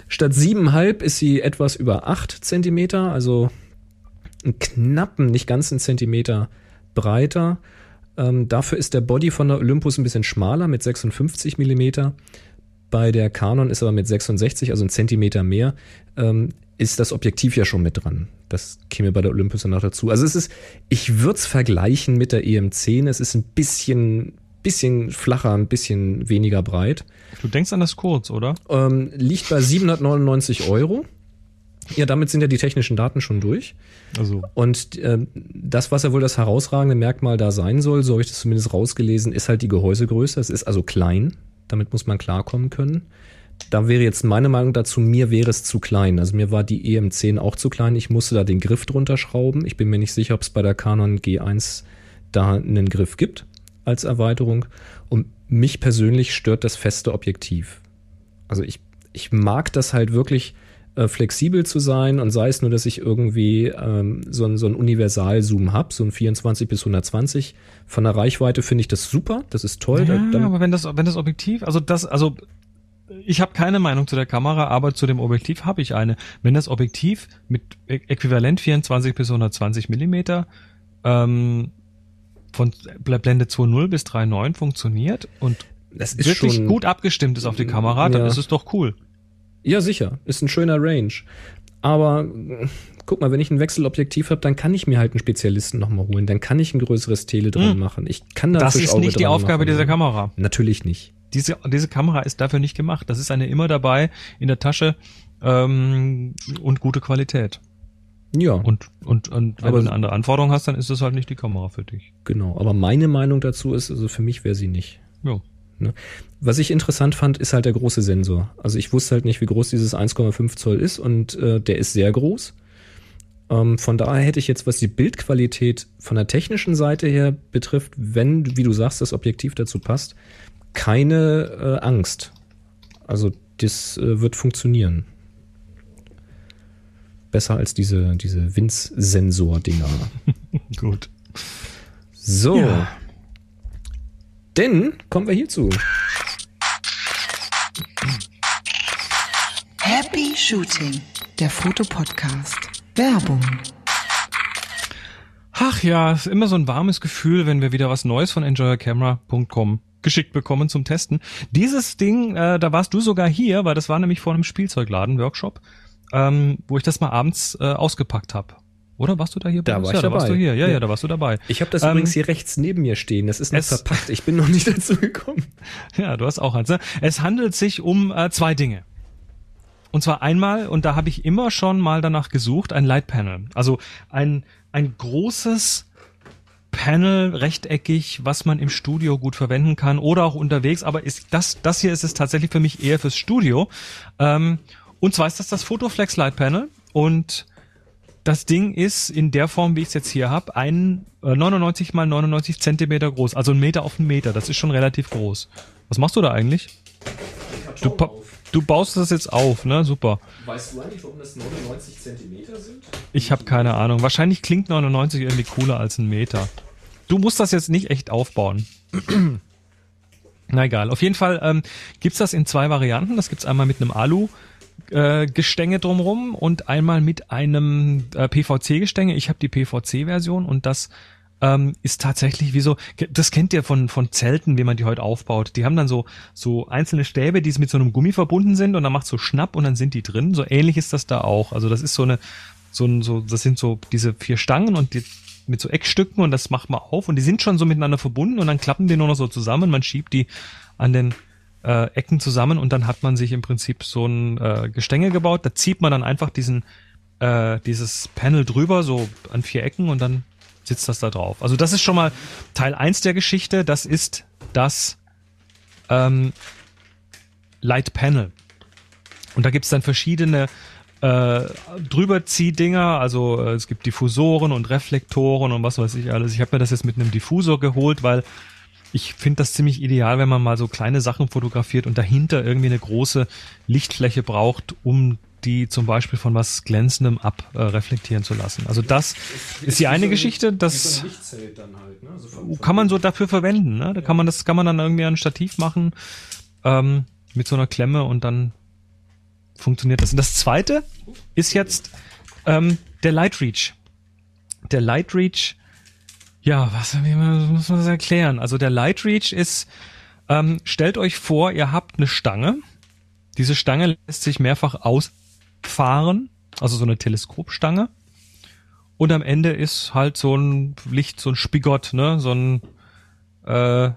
statt 7,5 ist sie etwas über 8 Zentimeter, also einen knappen, nicht ganz einen Zentimeter breiter. Ähm, dafür ist der Body von der Olympus ein bisschen schmaler mit 56 Millimeter. Bei der Canon ist aber mit 66, also ein Zentimeter mehr, ähm, ist das Objektiv ja schon mit dran. Das käme bei der Olympus dann noch dazu. Also es ist, ich würde es vergleichen mit der EM10. Es ist ein bisschen, bisschen flacher, ein bisschen weniger breit. Du denkst an das kurz, oder? Ähm, liegt bei 799 Euro. Ja, damit sind ja die technischen Daten schon durch. Also. Und äh, das, was ja wohl das herausragende Merkmal da sein soll, so habe ich das zumindest rausgelesen, ist halt die Gehäusegröße. Es ist also klein. Damit muss man klarkommen können. Da wäre jetzt meine Meinung dazu, mir wäre es zu klein. Also mir war die EM10 auch zu klein. Ich musste da den Griff drunter schrauben. Ich bin mir nicht sicher, ob es bei der Canon G1 da einen Griff gibt als Erweiterung. Und mich persönlich stört das feste Objektiv. Also ich, ich mag das halt wirklich äh, flexibel zu sein und sei es nur, dass ich irgendwie ähm, so, ein, so ein Universalzoom habe, so ein 24 bis 120. Von der Reichweite finde ich das super, das ist toll. Ja, da, aber wenn das, wenn das Objektiv, also das, also ich habe keine Meinung zu der Kamera, aber zu dem Objektiv habe ich eine. Wenn das Objektiv mit Äquivalent 24 bis 120 Millimeter ähm, von Blende 2.0 bis 3.9 funktioniert und das ist wirklich schon, gut abgestimmt ist auf die Kamera, dann ja. ist es doch cool. Ja, sicher. Ist ein schöner Range. Aber guck mal, wenn ich ein Wechselobjektiv habe, dann kann ich mir halt einen Spezialisten nochmal holen. Dann kann ich ein größeres Tele dran hm. machen. Ich kann da Das ist nicht die Aufgabe machen. dieser Kamera. Natürlich nicht. Diese, diese Kamera ist dafür nicht gemacht. Das ist eine immer dabei in der Tasche ähm, und gute Qualität. Ja. Und, und, und wenn aber du eine andere Anforderung hast, dann ist das halt nicht die Kamera für dich. Genau. Aber meine Meinung dazu ist, also für mich wäre sie nicht. Ja. Ne? Was ich interessant fand, ist halt der große Sensor. Also ich wusste halt nicht, wie groß dieses 1,5 Zoll ist und äh, der ist sehr groß. Ähm, von daher hätte ich jetzt, was die Bildqualität von der technischen Seite her betrifft, wenn, wie du sagst, das Objektiv dazu passt, keine äh, Angst. Also das äh, wird funktionieren. Besser als diese, diese Winz-Sensor-Dinger. Gut. So. Ja. Denn kommen wir hierzu. Happy Shooting, der Fotopodcast. Werbung. Ach ja, ist immer so ein warmes Gefühl, wenn wir wieder was Neues von enjoyercamera.com geschickt bekommen zum Testen. Dieses Ding, äh, da warst du sogar hier, weil das war nämlich vor einem Spielzeugladen, Workshop, ähm, wo ich das mal abends äh, ausgepackt habe. Oder warst du da hier? Da war ja, ich da dabei. warst du hier. Ja, ja, ja, da warst du dabei. Ich habe das ähm, übrigens hier rechts neben mir stehen. Das ist noch verpackt. Ich bin noch nicht dazu gekommen. Ja, du hast auch eins. Ne? Es handelt sich um äh, zwei Dinge. Und zwar einmal, und da habe ich immer schon mal danach gesucht, ein Light Panel. Also ein, ein großes Panel, rechteckig, was man im Studio gut verwenden kann oder auch unterwegs. Aber ist das, das hier ist es tatsächlich für mich eher fürs Studio. Ähm, und zwar ist das das Photoflex Light Panel. Und das Ding ist in der Form, wie ich es jetzt hier habe, ein äh, 99 mal 99 Zentimeter groß, also ein Meter auf einen Meter. Das ist schon relativ groß. Was machst du da eigentlich? Du, du baust das jetzt auf, ne? Super. Weißt du eigentlich, warum das 99 Zentimeter sind? Ich habe keine Ahnung. Wahrscheinlich klingt 99 irgendwie cooler als ein Meter. Du musst das jetzt nicht echt aufbauen. Na egal. Auf jeden Fall ähm, gibt's das in zwei Varianten. Das gibt's einmal mit einem Alu. Äh, Gestänge drumrum und einmal mit einem äh, PVC-Gestänge. Ich habe die PVC-Version und das ähm, ist tatsächlich wie so, das kennt ihr von, von Zelten, wie man die heute aufbaut. Die haben dann so, so einzelne Stäbe, die mit so einem Gummi verbunden sind und dann macht so Schnapp und dann sind die drin. So ähnlich ist das da auch. Also das ist so eine, so ein, so, das sind so diese vier Stangen und die mit so Eckstücken und das macht man auf und die sind schon so miteinander verbunden und dann klappen die nur noch so zusammen. Man schiebt die an den äh, Ecken zusammen und dann hat man sich im Prinzip so ein äh, Gestänge gebaut. Da zieht man dann einfach diesen äh, dieses Panel drüber, so an vier Ecken und dann sitzt das da drauf. Also das ist schon mal Teil eins der Geschichte. Das ist das ähm, Light Panel. Und da gibt's dann verschiedene äh, Drüberziehdinger, also äh, es gibt Diffusoren und Reflektoren und was weiß ich alles. Ich habe mir das jetzt mit einem Diffusor geholt, weil ich finde das ziemlich ideal, wenn man mal so kleine Sachen fotografiert und dahinter irgendwie eine große Lichtfläche braucht, um die zum Beispiel von was Glänzendem abreflektieren zu lassen. Also das ist die eine Geschichte, das Lichtzelt dann halt, ne? Also von, kann man so dafür verwenden. Ne? Da kann man das kann man dann irgendwie an ein Stativ machen ähm, mit so einer Klemme und dann funktioniert das. Und das zweite ist jetzt ähm, der Light Reach. Der Light Reach, ja, was wie muss man das erklären? Also der Light Reach ist, ähm, stellt euch vor, ihr habt eine Stange. Diese Stange lässt sich mehrfach ausfahren, also so eine Teleskopstange. Und am Ende ist halt so ein Licht, so ein Spigott, ne, so ein äh,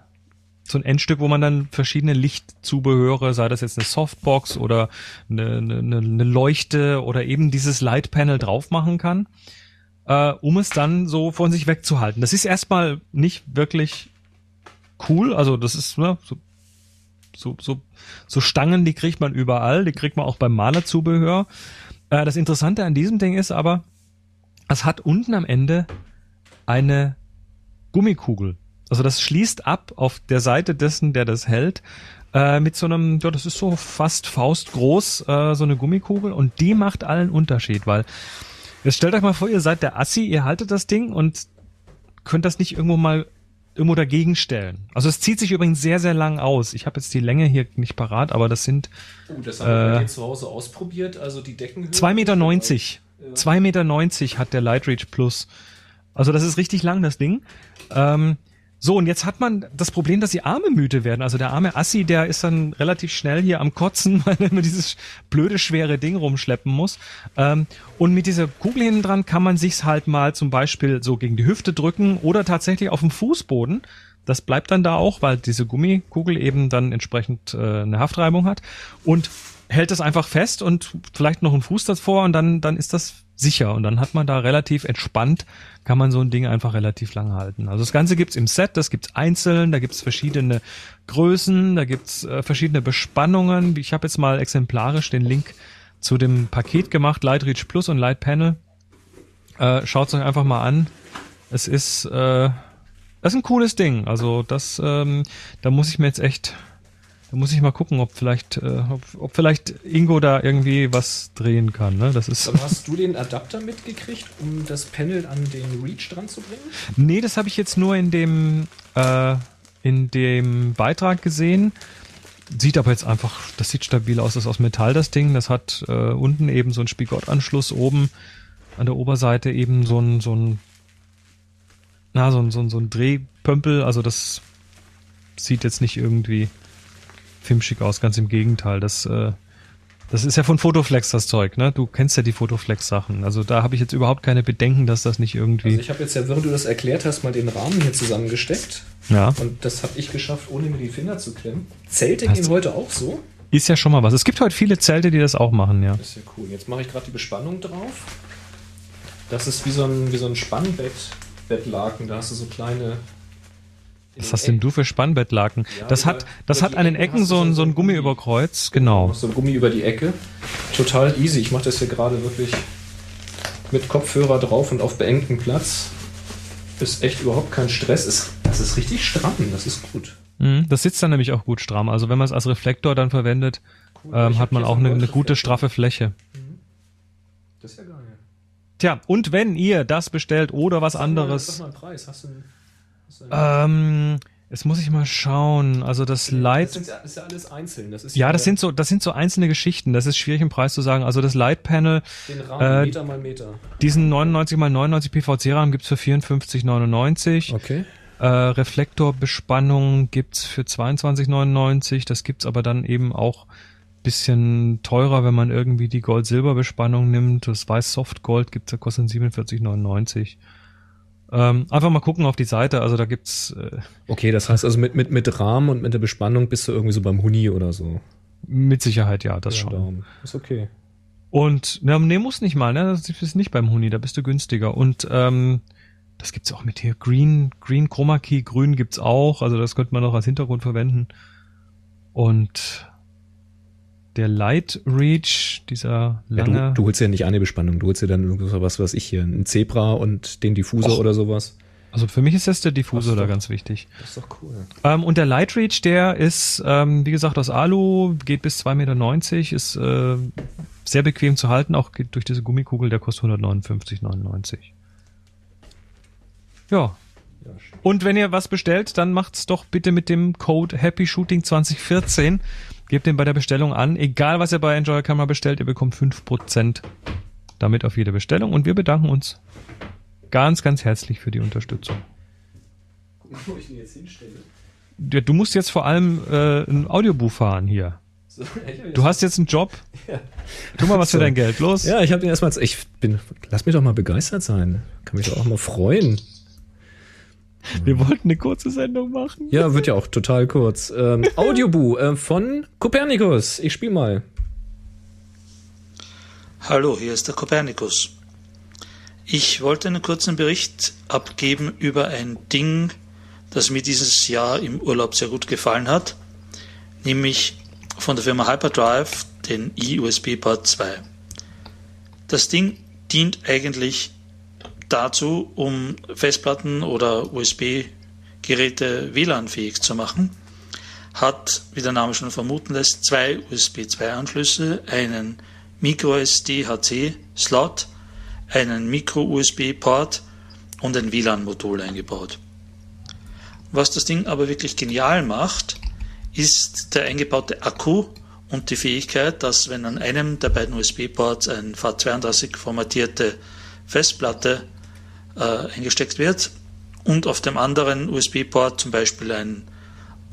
so ein Endstück, wo man dann verschiedene Lichtzubehöre, sei das jetzt eine Softbox oder eine, eine, eine Leuchte oder eben dieses Lightpanel drauf machen kann, äh, um es dann so von sich wegzuhalten. Das ist erstmal nicht wirklich cool, also das ist ne, so, so, so, so Stangen, die kriegt man überall, die kriegt man auch beim Malerzubehör. Äh, das Interessante an diesem Ding ist aber, es hat unten am Ende eine Gummikugel. Also das schließt ab auf der Seite dessen, der das hält, äh, mit so einem, ja, das ist so fast faustgroß, äh, so eine Gummikugel und die macht allen Unterschied, weil jetzt stellt euch mal vor, ihr seid der Assi, ihr haltet das Ding und könnt das nicht irgendwo mal irgendwo dagegen stellen. Also es zieht sich übrigens sehr, sehr lang aus. Ich habe jetzt die Länge hier nicht parat, aber das sind Oh, das haben wir Äh, zu Hause ausprobiert. Also die Deckenhöhe. 2,90 Meter. 2,90 Meter hat der Light Reach Plus. Also das ist richtig lang, das Ding. Ähm, so, und jetzt hat man das Problem, dass die Arme müde werden. Also der arme Assi, der ist dann relativ schnell hier am Kotzen, weil er immer dieses blöde, schwere Ding rumschleppen muss. Ähm, und mit dieser Kugel hinten dran kann man sich's halt mal zum Beispiel so gegen die Hüfte drücken oder tatsächlich auf dem Fußboden. Das bleibt dann da auch, weil diese Gummikugel eben dann entsprechend äh, eine Haftreibung hat. Und hält es einfach fest und vielleicht noch einen Fuß davor und dann, dann ist das sicher. Und dann hat man da relativ entspannt, kann man so ein Ding einfach relativ lange halten. Also das Ganze gibt's im Set, das gibt's einzeln, da gibt's verschiedene Größen, da gibt's äh, verschiedene Bespannungen. Ich habe jetzt mal exemplarisch den Link zu dem Paket gemacht, Light Reach Plus und Light Panel. Äh, Schaut's euch einfach mal an. Es ist, äh, das ist ein cooles Ding. Also das, ähm, da muss ich mir jetzt echt da muss ich mal gucken, ob vielleicht, äh, ob, ob vielleicht Ingo da irgendwie was drehen kann. Ne? Das ist. Aber hast du den Adapter mitgekriegt, um das Panel an den Reach dran zu bringen? Nee, das habe ich jetzt nur in dem äh, in dem Beitrag gesehen. Sieht aber jetzt einfach, das sieht stabil aus, das ist aus Metall das Ding. Das hat äh, unten eben so einen Spigottanschluss, oben an der Oberseite eben so ein so ein na so ein so ein, so ein Drehpömpel. Also das sieht jetzt nicht irgendwie filmschick aus, ganz im Gegenteil. Das äh, das ist ja von Fotoflex das Zeug, ne? Du kennst ja die Fotoflex-Sachen. Also da habe ich jetzt überhaupt keine Bedenken, dass das nicht irgendwie. Also ich habe jetzt ja, während du das erklärt hast, mal den Rahmen hier zusammengesteckt. ja. Und das habe ich geschafft, ohne mir die Finger zu klemmen. Zelte gehen heute auch so. Ist ja schon mal was. Es gibt heute viele Zelte, die das auch machen, ja. Das ist ja cool. Jetzt mache ich gerade die Bespannung drauf. Das ist wie so ein, wie so ein Spannbett, Bettlaken. Da hast du so kleine. Was hast denn du für Spannbettlaken? Ja, das über- hat, das hat an den Ecken so ein, so ein Gummi Gummi. über Kreuz. Genau. So ein Gummi über die Ecke. Total easy. Ich mache das hier gerade wirklich mit Kopfhörer drauf und auf beengtem Platz. Ist echt überhaupt kein Stress. Ist, das ist richtig stramm, das ist gut. Mhm, Das sitzt dann nämlich auch gut stramm. Also wenn man es als Reflektor dann verwendet, Cool. ähm, hat man auch eine, eine gute straffe Fläche. Das ist ja geil. Tja, und wenn ihr das bestellt oder was Sag mal- anderes, Sag mal einen Preis. Hast du einen ähm, jetzt muss ich mal schauen. Also das das Light, sind ja, ist ja alles einzeln. Das ist ja, das sind so, das sind so einzelne Geschichten. Das ist schwierig im Preis zu sagen. Also das Light Panel, den Rahmen, äh, Meter mal Meter. diesen 99 x 99 PVC-Rahmen gibt's für 54,99. Okay. Äh, Reflektorbespannung gibt's für 22,99. Das gibt's aber dann eben auch bisschen teurer, wenn man irgendwie die Gold-Silber-Bespannung nimmt. Das Weiß-Soft-Gold gibt's, da kostet 47,99. Ähm, einfach mal gucken auf die Seite. Also da gibt's äh, Okay, das heißt also mit, mit, mit Rahmen und mit der Bespannung bist du irgendwie so beim Huni oder so. mit Sicherheit ja, das Ja, schon. darum. Ist okay. Und ne, nee, muss nicht mal, ne? Das ist nicht beim Huni, da bist du günstiger. Und ähm, das gibt's auch mit hier. Green, Green Chroma Key, grün gibt's auch. Also das könnte man noch als Hintergrund verwenden. Und der Light Reach, dieser Ja, lange. du, du holst ja nicht eine Bespannung, du holst ja dann irgendwas, was weiß ich hier, ein Zebra und den Diffusor Och. oder sowas. also für mich ist das der so. da ganz wichtig. Das ist doch cool. Ähm, und der Light Reach, der ist, ähm, wie gesagt, aus Alu, geht bis 2,90 Meter, ist äh, sehr bequem zu halten, auch geht durch diese Gummikugel, der kostet 159,99. Ja. Ja. Und wenn ihr was bestellt, dann macht's doch bitte mit dem Code Happy Shooting 2014. Gebt den bei der Bestellung an. Egal was ihr bei Enjoy Camera bestellt, ihr bekommt 5% damit auf jede Bestellung. Und wir bedanken uns ganz, ganz herzlich für die Unterstützung. Wo ich ihn jetzt hinstelle. Ja, Du musst jetzt vor allem äh, ein Audiobuch fahren hier. So, Du hast jetzt einen Job. Tu mal was für So. dein Geld. Los. Ja, ich habe den erstmal. Ich bin. Lass mich doch mal begeistert sein. Kann mich doch auch mal freuen. Wir wollten eine kurze Sendung machen. Ja, wird ja auch total kurz. Ähm, Audiobu äh, von Kopernikus. Ich spiel mal. Hallo, hier ist der Kopernikus. Ich wollte einen kurzen Bericht abgeben über ein Ding, das mir dieses Jahr im Urlaub sehr gut gefallen hat, nämlich von der Firma Hyperdrive, den eUSB-Port 2. Das Ding dient eigentlich dazu, um Festplatten oder USB-Geräte WLAN-fähig zu machen, hat, wie der Name schon vermuten lässt, zwei USB 2-Anschlüsse, einen Micro-SD-HC-Slot, einen Micro-USB-Port und ein WLAN-Modul eingebaut. Was das Ding aber wirklich genial macht, ist der eingebaute Akku und die Fähigkeit, dass wenn an einem der beiden USB-Ports ein FAT32 formatierte Festplatte äh, eingesteckt wird und auf dem anderen USB-Port zum Beispiel ein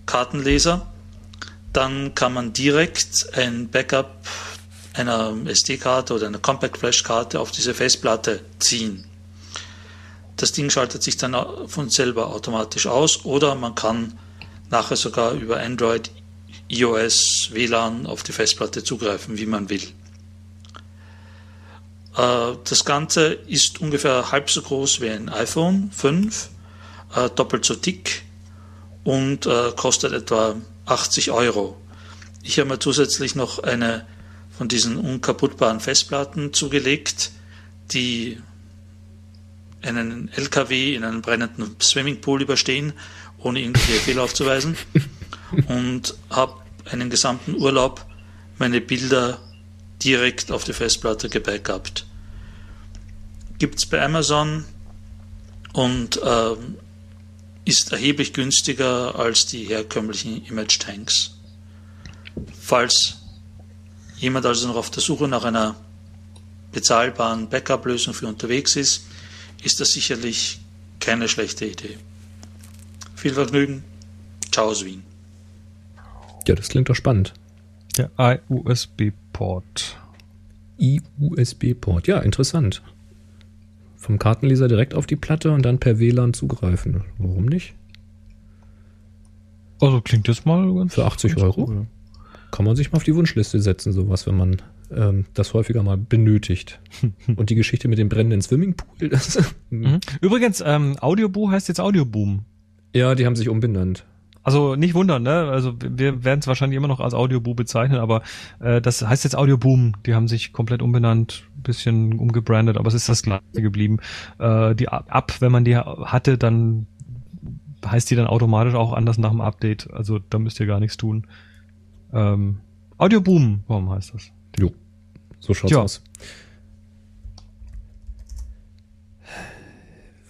Kartenleser, dann kann man direkt ein Backup einer SD-Karte oder einer Compact Flash-Karte auf diese Festplatte ziehen. Das Ding schaltet sich dann von selber automatisch aus oder man kann nachher sogar über Android, iOS, WLAN auf die Festplatte zugreifen, wie man will. Äh, Das Ganze ist ungefähr halb so groß wie ein iPhone 5, äh, doppelt so dick und äh, kostet etwa 80 Euro. Ich habe mir zusätzlich noch eine von diesen unkaputtbaren Festplatten zugelegt, die einen LKW in einem brennenden Swimmingpool überstehen, ohne irgendwelche Fehler aufzuweisen. Und habe einen gesamten Urlaub meine Bilder direkt auf die Festplatte gebackupt. Gibt es bei Amazon und ähm, ist erheblich günstiger als die herkömmlichen Image Tanks. Falls jemand also noch auf der Suche nach einer bezahlbaren Backup-Lösung für unterwegs ist, ist das sicherlich keine schlechte Idee. Viel Vergnügen. Ciao aus Wien. Ja, das klingt doch spannend. Der iUSB-Port. I-USB-Port. Ja, interessant. Vom Kartenleser direkt auf die Platte und dann per WLAN zugreifen. Warum nicht? Also klingt das mal ganz Für 80 ganz Euro? cool. Kann man sich mal auf die Wunschliste setzen, sowas, wenn man ähm, das häufiger mal benötigt. und die Geschichte mit dem brennenden Swimmingpool, das, Mhm. Übrigens, ähm, Audioboom heißt jetzt Audioboom. ja, die haben sich umbenannt. Also nicht wundern, ne? Also wir werden es wahrscheinlich immer noch als Audioboom bezeichnen, aber äh, das heißt jetzt Audioboom. Die haben sich komplett umbenannt, bisschen umgebrandet, aber es ist das gleiche geblieben. Äh, die Ab, wenn man die hatte, dann heißt die dann automatisch auch anders nach dem Update. Also da müsst ihr gar nichts tun. Ähm, Audioboom, warum heißt das? Jo, so schaut's Ja. aus.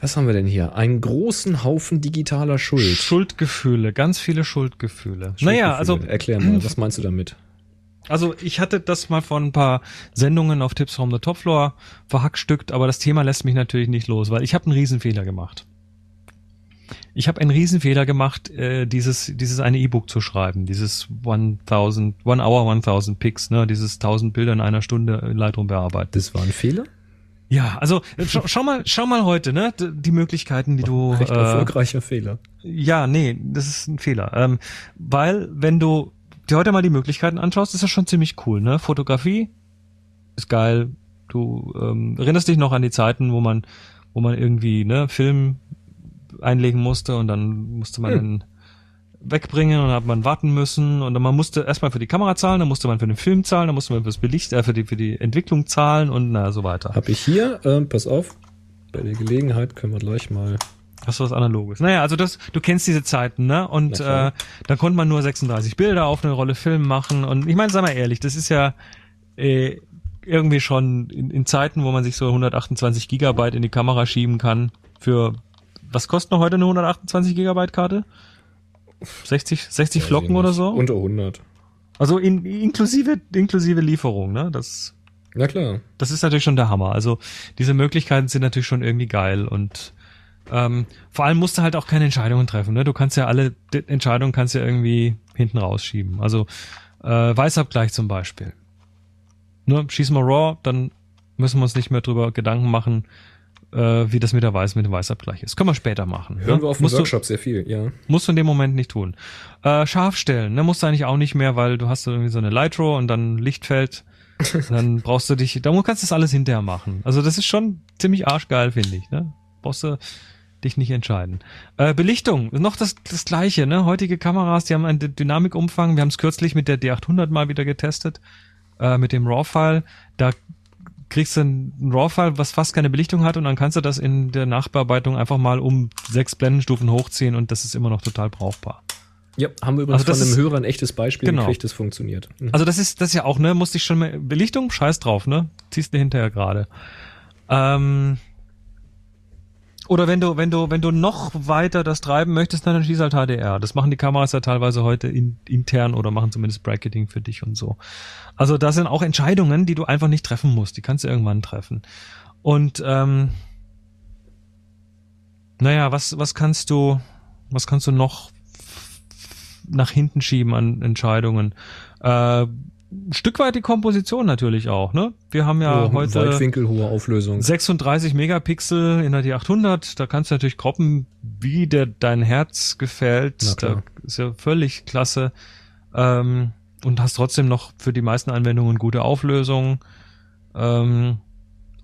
Was haben wir denn hier? Einen großen Haufen digitaler Schuld. Schuldgefühle, ganz viele Schuldgefühle. Naja, also Erklär mal, was meinst du damit? Also ich hatte das mal von ein paar Sendungen auf Tipps from the Top Floor verhackstückt, aber das Thema lässt mich natürlich nicht los, weil ich habe einen Riesenfehler gemacht. Ich habe einen Riesenfehler gemacht, äh, dieses dieses eine E-Book zu schreiben, dieses 1000 One Hour 1000 Pics, ne, dieses 1000 Bilder in einer Stunde in Lightroom bearbeiten. Das war ein Fehler? Ja, also äh, schau, schau mal, schau mal heute, ne, die Möglichkeiten, die du Recht äh, erfolgreicher Fehler. ja, nee, das ist ein Fehler. Ähm, weil, wenn du dir heute mal die Möglichkeiten anschaust, ist das schon ziemlich cool, ne? Fotografie ist geil. Du ähm, erinnerst dich noch an die Zeiten, wo man, wo man irgendwie, ne, Film einlegen musste und dann musste man den wegbringen und dann hat man warten müssen und dann man musste erstmal für die Kamera zahlen, dann musste man für den Film zahlen, dann musste man fürs Belicht, äh, für die, für die Entwicklung zahlen und na, so weiter. Hab ich hier, ähm, pass auf, bei der Gelegenheit können wir gleich mal. Hast du was Analoges? Naja, also das, du kennst diese Zeiten, ne? Und äh, dann konnte man nur 36 Bilder auf eine Rolle Film machen. Und ich meine, sag mal ehrlich, das ist ja äh, irgendwie schon in, in Zeiten, wo man sich so 128 Gigabyte in die Kamera schieben kann. Für was kostet noch heute eine 128 Gigabyte Karte? 60, 60 Weiß ich Flocken oder so? Unter 100. Also in, inklusive, inklusive Lieferung, ne? Das, Na klar. das ist natürlich schon der Hammer. Also diese Möglichkeiten sind natürlich schon irgendwie geil und ähm, vor allem musst du halt auch keine Entscheidungen treffen. Ne? Du kannst ja alle Entscheidungen kannst ja irgendwie hinten rausschieben. Also äh, Weißabgleich zum Beispiel. Ne? Schießen wir Raw, dann müssen wir uns nicht mehr drüber Gedanken machen, wie das mit der Weiß mit dem Weißabgleich ist. Können wir später machen. Hören ne? wir auf dem musst, du, Workshop sehr viel, ja. musst du in dem Moment nicht tun. Äh, scharf stellen, ne? musst du eigentlich auch nicht mehr, weil du hast irgendwie so eine Lightro und dann Lichtfeld. dann brauchst du dich, da kannst du das alles hinterher machen. Also das ist schon ziemlich arschgeil, finde ich. Ne? Brauchst du dich nicht entscheiden. Äh, Belichtung, noch das, das gleiche. Ne? Heutige Kameras, die haben einen Dynamikumfang. Wir haben es kürzlich mit der D800 mal wieder getestet, äh, mit dem RAW-File. Da kriegst du ein RAW-File, was fast keine Belichtung hat und dann kannst du das in der Nachbearbeitung einfach mal um sechs Blendenstufen hochziehen und das ist immer noch total brauchbar. Ja, haben wir übrigens Also das von einem Hörer ein echtes Beispiel Genau. gekriegt, das funktioniert. Mhm. Also das ist das ist ja auch, ne, musste ich schon mal Belichtung, scheiß drauf, ne? Ziehst du hinterher gerade. Ähm, oder wenn du, wenn du, wenn du noch weiter das treiben möchtest, dann schieß halt HDR. Das machen die Kameras ja teilweise heute in, intern oder machen zumindest Bracketing für dich und so. Also da sind auch Entscheidungen, die du einfach nicht treffen musst. Die kannst du irgendwann treffen. Und ähm, naja, was, was kannst du, was kannst du noch nach hinten schieben an Entscheidungen? Äh, ein Stück weit die Komposition natürlich auch, ne? Wir haben ja Hohe heute Weitwinkel, hohe Auflösung. 36 Megapixel in der D800, da kannst du natürlich kroppen, wie dir dein Herz gefällt. Da ist ja völlig klasse. Ähm, und hast trotzdem noch für die meisten Anwendungen gute Auflösung. Ähm,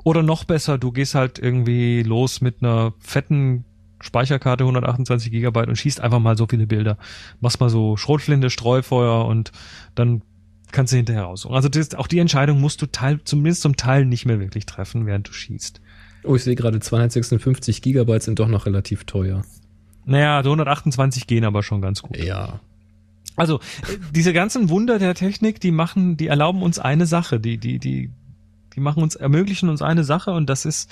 oder noch besser, du gehst halt irgendwie los mit einer fetten Speicherkarte 128 Gigabyte und schießt einfach mal so viele Bilder. Machst mal so Schrotflinte, Streufeuer und dann kannst du hinterher raussuchen. Also das, auch die Entscheidung musst du teil, zumindest zum Teil nicht mehr wirklich treffen, während du schießt. Oh, ich sehe gerade 256 Gigabyte sind doch noch relativ teuer. Naja, die 128 gehen aber schon ganz gut. Ja. Also diese ganzen Wunder der Technik, die machen, die erlauben uns eine Sache, die, die, die, die machen uns, ermöglichen uns eine Sache und das ist,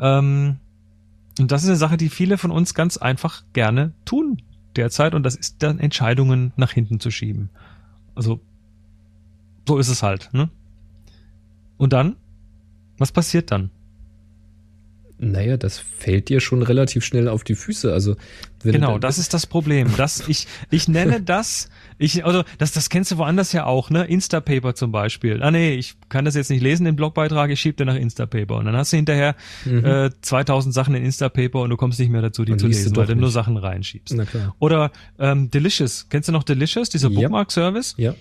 ähm, und das ist eine Sache, die viele von uns ganz einfach gerne tun derzeit und das ist dann Entscheidungen nach hinten zu schieben. Also so ist es halt, ne? Und dann? Was passiert dann? Naja, das fällt dir schon relativ schnell auf die Füße. Also, wenn Genau, das ist das Problem. Das, ich, ich nenne das, ich, also, das, das kennst du woanders ja auch, ne? Instapaper zum Beispiel. Ah, nee, ich kann das jetzt nicht lesen, den Blogbeitrag, ich schieb dir nach Instapaper. Und dann hast du hinterher äh, 2000 Sachen in Instapaper und du kommst nicht mehr dazu, die Und zu liest du lesen, weil doch du nur nicht. Sachen reinschiebst. Na klar. Oder ähm, Delicious. Kennst du noch Delicious, dieser Ja. Bookmark-Service? Ja.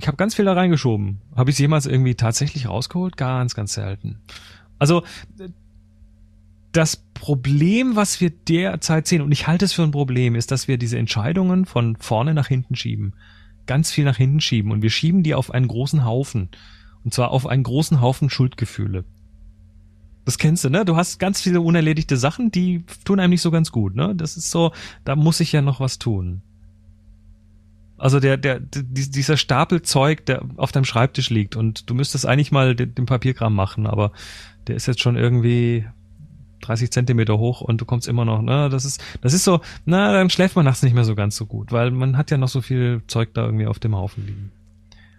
Ich habe ganz viel da reingeschoben. Habe ich jemals irgendwie tatsächlich rausgeholt? Ganz, ganz selten. Also das Problem, was wir derzeit sehen, und ich halte es für ein Problem, ist, dass wir diese Entscheidungen von vorne nach hinten schieben. Ganz viel nach hinten schieben. Und wir schieben die auf einen großen Haufen. Und zwar auf einen großen Haufen Schuldgefühle. Das kennst du, ne? Du hast ganz viele unerledigte Sachen, die tun einem nicht so ganz gut, ne? Das ist so, da muss ich ja noch was tun. Also der, der, dieser Stapel Zeug, der auf deinem Schreibtisch liegt und du müsstest eigentlich mal den, den Papierkram machen, aber der ist jetzt schon irgendwie 30 Zentimeter hoch und du kommst immer noch, ne, das ist, das ist so, na, dann schläft man nachts nicht mehr so ganz so gut, weil man hat ja noch so viel Zeug da irgendwie auf dem Haufen liegen.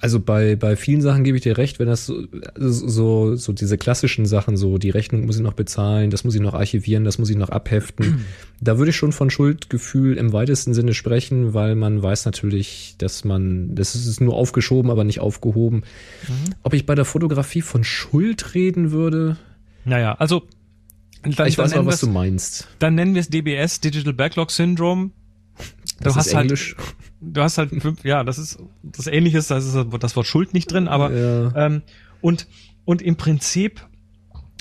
Also bei, bei vielen Sachen gebe ich dir recht, wenn das so, so, so diese klassischen Sachen, so die Rechnung muss ich noch bezahlen, das muss ich noch archivieren, das muss ich noch abheften. da würde ich schon von Schuldgefühl im weitesten Sinne sprechen, weil man weiß natürlich, dass man, das ist nur aufgeschoben, aber nicht aufgehoben. Mhm. Ob ich bei der Fotografie von Schuld reden würde? Naja, also dann, ich weiß auch, was du meinst. Dann nennen wir es DBS, Digital Backlog Syndrome. Du das hast halt, Englisch. du hast halt fünf, ja, das ist das Ähnliches, da ist das Wort Schuld nicht drin, aber ja. ähm, und und im Prinzip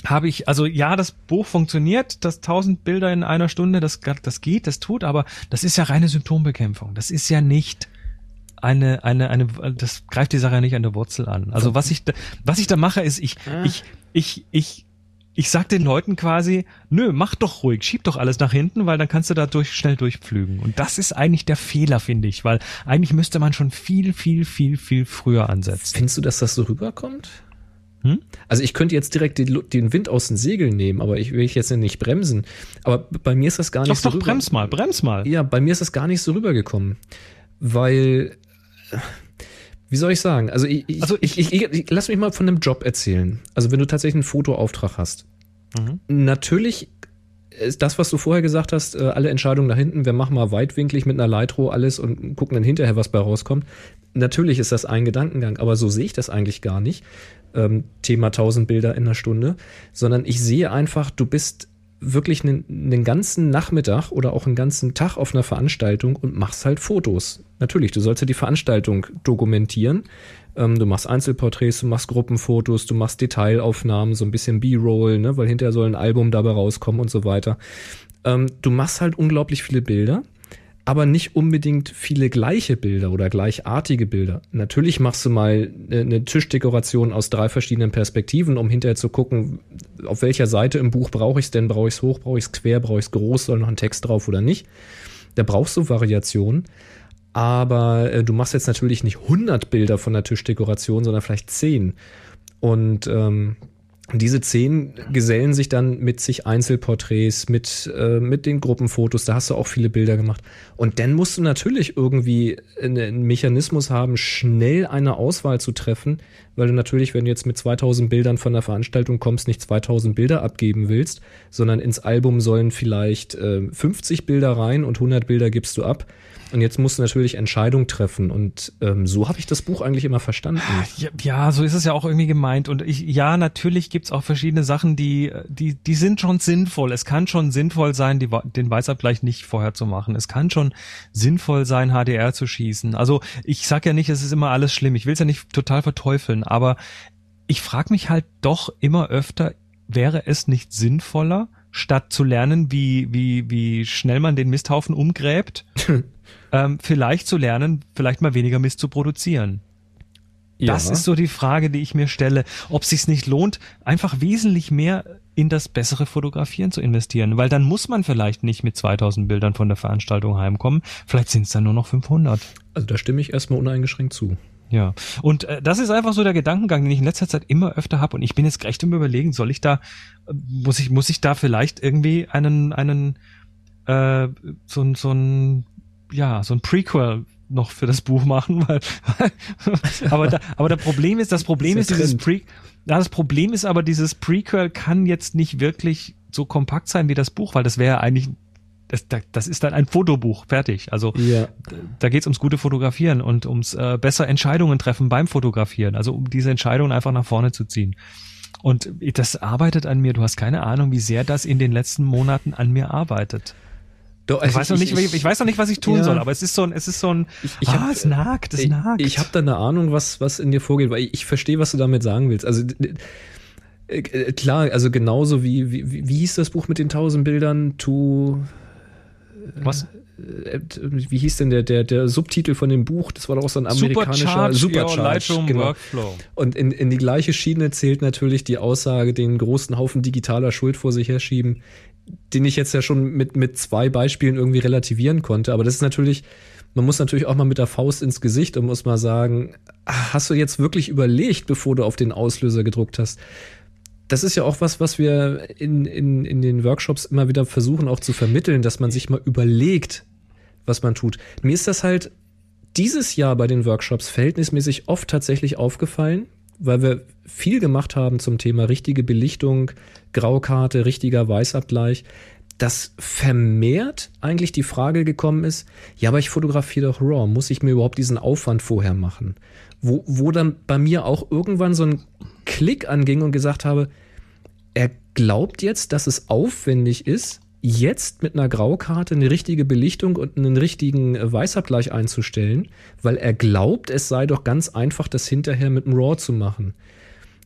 habe ich, also ja, das Buch funktioniert, das 1000 Bilder in einer Stunde, das, das geht, das tut, aber das ist ja reine Symptombekämpfung. Das ist ja nicht eine, eine, eine, das greift die Sache ja nicht an der Wurzel an. Also was ich, da, was ich da mache, ist, ich, ich, ich, ich ich sag den Leuten quasi, nö, mach doch ruhig, schieb doch alles nach hinten, weil dann kannst du da durch, schnell durchpflügen. Und das ist eigentlich der Fehler, finde ich, weil eigentlich müsste man schon viel, viel, viel, viel früher ansetzen. Findest du, dass das so rüberkommt? Hm? Also ich könnte jetzt direkt den, den, Wind aus den Segeln nehmen, aber ich will jetzt nicht bremsen. Aber bei mir ist das gar nicht doch, so. Doch, doch, brems mal, brems mal. Ja, bei mir ist das gar nicht so rübergekommen. Weil wie soll ich sagen? Also ich, ich, also ich, ich, lass mich mal von einem Job erzählen. Also wenn du tatsächlich einen Fotoauftrag hast. Mhm. Natürlich ist das, was du vorher gesagt hast, äh, alle Entscheidungen da hinten, wir machen mal weitwinklig mit einer Leitro alles und gucken dann hinterher, was bei rauskommt. Natürlich ist das ein Gedankengang, aber so sehe ich das eigentlich gar nicht. Ähm, Thema 1000 Bilder in einer Stunde, sondern ich sehe einfach, du bist wirklich einen, einen ganzen Nachmittag oder auch einen ganzen Tag auf einer Veranstaltung und machst halt Fotos. Natürlich, du sollst ja die Veranstaltung dokumentieren. Ähm, du machst Einzelporträts, du machst Gruppenfotos, du machst Detailaufnahmen, so ein bisschen B-Roll, ne, weil hinterher soll ein Album dabei rauskommen und so weiter. Ähm, du machst halt unglaublich viele Bilder aber nicht unbedingt viele gleiche Bilder oder gleichartige Bilder. Natürlich machst du mal eine Tischdekoration aus drei verschiedenen Perspektiven, um hinterher zu gucken, auf welcher Seite im Buch brauche ich es denn? Brauche ich es hoch, brauche ich es quer, brauche ich es groß, soll noch ein Text drauf oder nicht? Da brauchst du Variationen. Aber äh, du machst jetzt natürlich nicht 100 Bilder von der Tischdekoration, sondern vielleicht 10. Und ähm, diese zehn gesellen sich dann mit sich Einzelporträts, mit, äh, mit den Gruppenfotos, da hast du auch viele Bilder gemacht. Und dann musst du natürlich irgendwie einen Mechanismus haben, schnell eine Auswahl zu treffen, weil du natürlich, wenn du jetzt mit 2000 Bildern von der Veranstaltung kommst, nicht 2000 Bilder abgeben willst, sondern ins Album sollen vielleicht äh, 50 Bilder rein und 100 Bilder gibst du ab. Und jetzt musst du natürlich Entscheidungen treffen. Und ähm, so habe ich das Buch eigentlich immer verstanden. Ja, ja, so ist es ja auch irgendwie gemeint. Und ich, ja, natürlich gibt's auch verschiedene Sachen, die, die, die sind schon sinnvoll. Es kann schon sinnvoll sein, die, den Weißabgleich nicht vorher zu machen. Es kann schon sinnvoll sein, HDR zu schießen. Also ich sag ja nicht, es ist immer alles schlimm. Ich will es ja nicht total verteufeln, aber ich frage mich halt doch immer öfter, wäre es nicht sinnvoller, statt zu lernen, wie, wie, wie schnell man den Misthaufen umgräbt, ähm, vielleicht zu lernen, vielleicht mal weniger Mist zu produzieren. Ja. Das ist so die Frage, die ich mir stelle, ob sich's nicht lohnt, einfach wesentlich mehr in das bessere Fotografieren zu investieren, weil dann muss man vielleicht nicht mit 2000 Bildern von der Veranstaltung heimkommen, vielleicht sind es dann nur noch 500. Also da stimme ich erstmal uneingeschränkt zu. Ja, und äh, das ist einfach so der Gedankengang, den ich in letzter Zeit immer öfter habe und ich bin jetzt recht im Überlegen, soll ich da, muss ich, muss ich da vielleicht irgendwie einen, einen, äh, so, so ein ja, so ein Prequel noch für das Buch machen, weil, aber da, aber der Problem ist, das Problem das ist, ist dieses Pre, ja, das Problem ist aber, dieses Prequel kann jetzt nicht wirklich so kompakt sein wie das Buch, weil das wäre eigentlich, das, das ist dann ein Fotobuch, fertig. Also ja. da geht's ums gute Fotografieren und ums äh, besser Entscheidungen treffen beim Fotografieren, also um diese Entscheidungen einfach nach vorne zu ziehen. Und das arbeitet an mir, du hast keine Ahnung, wie sehr das in den letzten Monaten an mir arbeitet. Doch, ich, weiß noch nicht, ich, ich, weiß noch nicht, was ich tun ja. soll, aber es ist so ein, es ist so ein, ich, ich ah, hab, es nagt, es nagt. Ich, ich habe da eine Ahnung, was, was in dir vorgeht, weil ich, ich verstehe, was du damit sagen willst. Also Äh, äh, klar, also genauso wie, wie, wie hieß das Buch mit den tausend Bildern? To. Was? Äh, wie hieß denn der, der, der Subtitel von dem Buch? Das war doch auch so ein amerikanischer Supercharge, Lightroom genau. Workflow. Und in, in die gleiche Schiene zählt natürlich die Aussage, den großen Haufen digitaler Schuld vor sich herschieben, den ich jetzt ja schon mit, mit zwei Beispielen irgendwie relativieren konnte. Aber das ist natürlich, man muss natürlich auch mal mit der Faust ins Gesicht und muss mal sagen, hast du jetzt wirklich überlegt, bevor du auf den Auslöser gedruckt hast? Das ist ja auch was, was wir in, in, in den Workshops immer wieder versuchen auch zu vermitteln, dass man sich mal überlegt, was man tut. Mir ist das halt dieses Jahr bei den Workshops verhältnismäßig oft tatsächlich aufgefallen, weil wir viel gemacht haben zum Thema richtige Belichtung, Graukarte, richtiger Weißabgleich, dass vermehrt eigentlich die Frage gekommen ist, ja, aber ich fotografiere doch RAW, muss ich mir überhaupt diesen Aufwand vorher machen? Wo, wo dann bei mir auch irgendwann so ein Klick anging und gesagt habe, er glaubt jetzt, dass es aufwendig ist, jetzt mit einer Graukarte eine richtige Belichtung und einen richtigen Weißabgleich einzustellen, weil er glaubt, es sei doch ganz einfach, das hinterher mit dem RAW zu machen.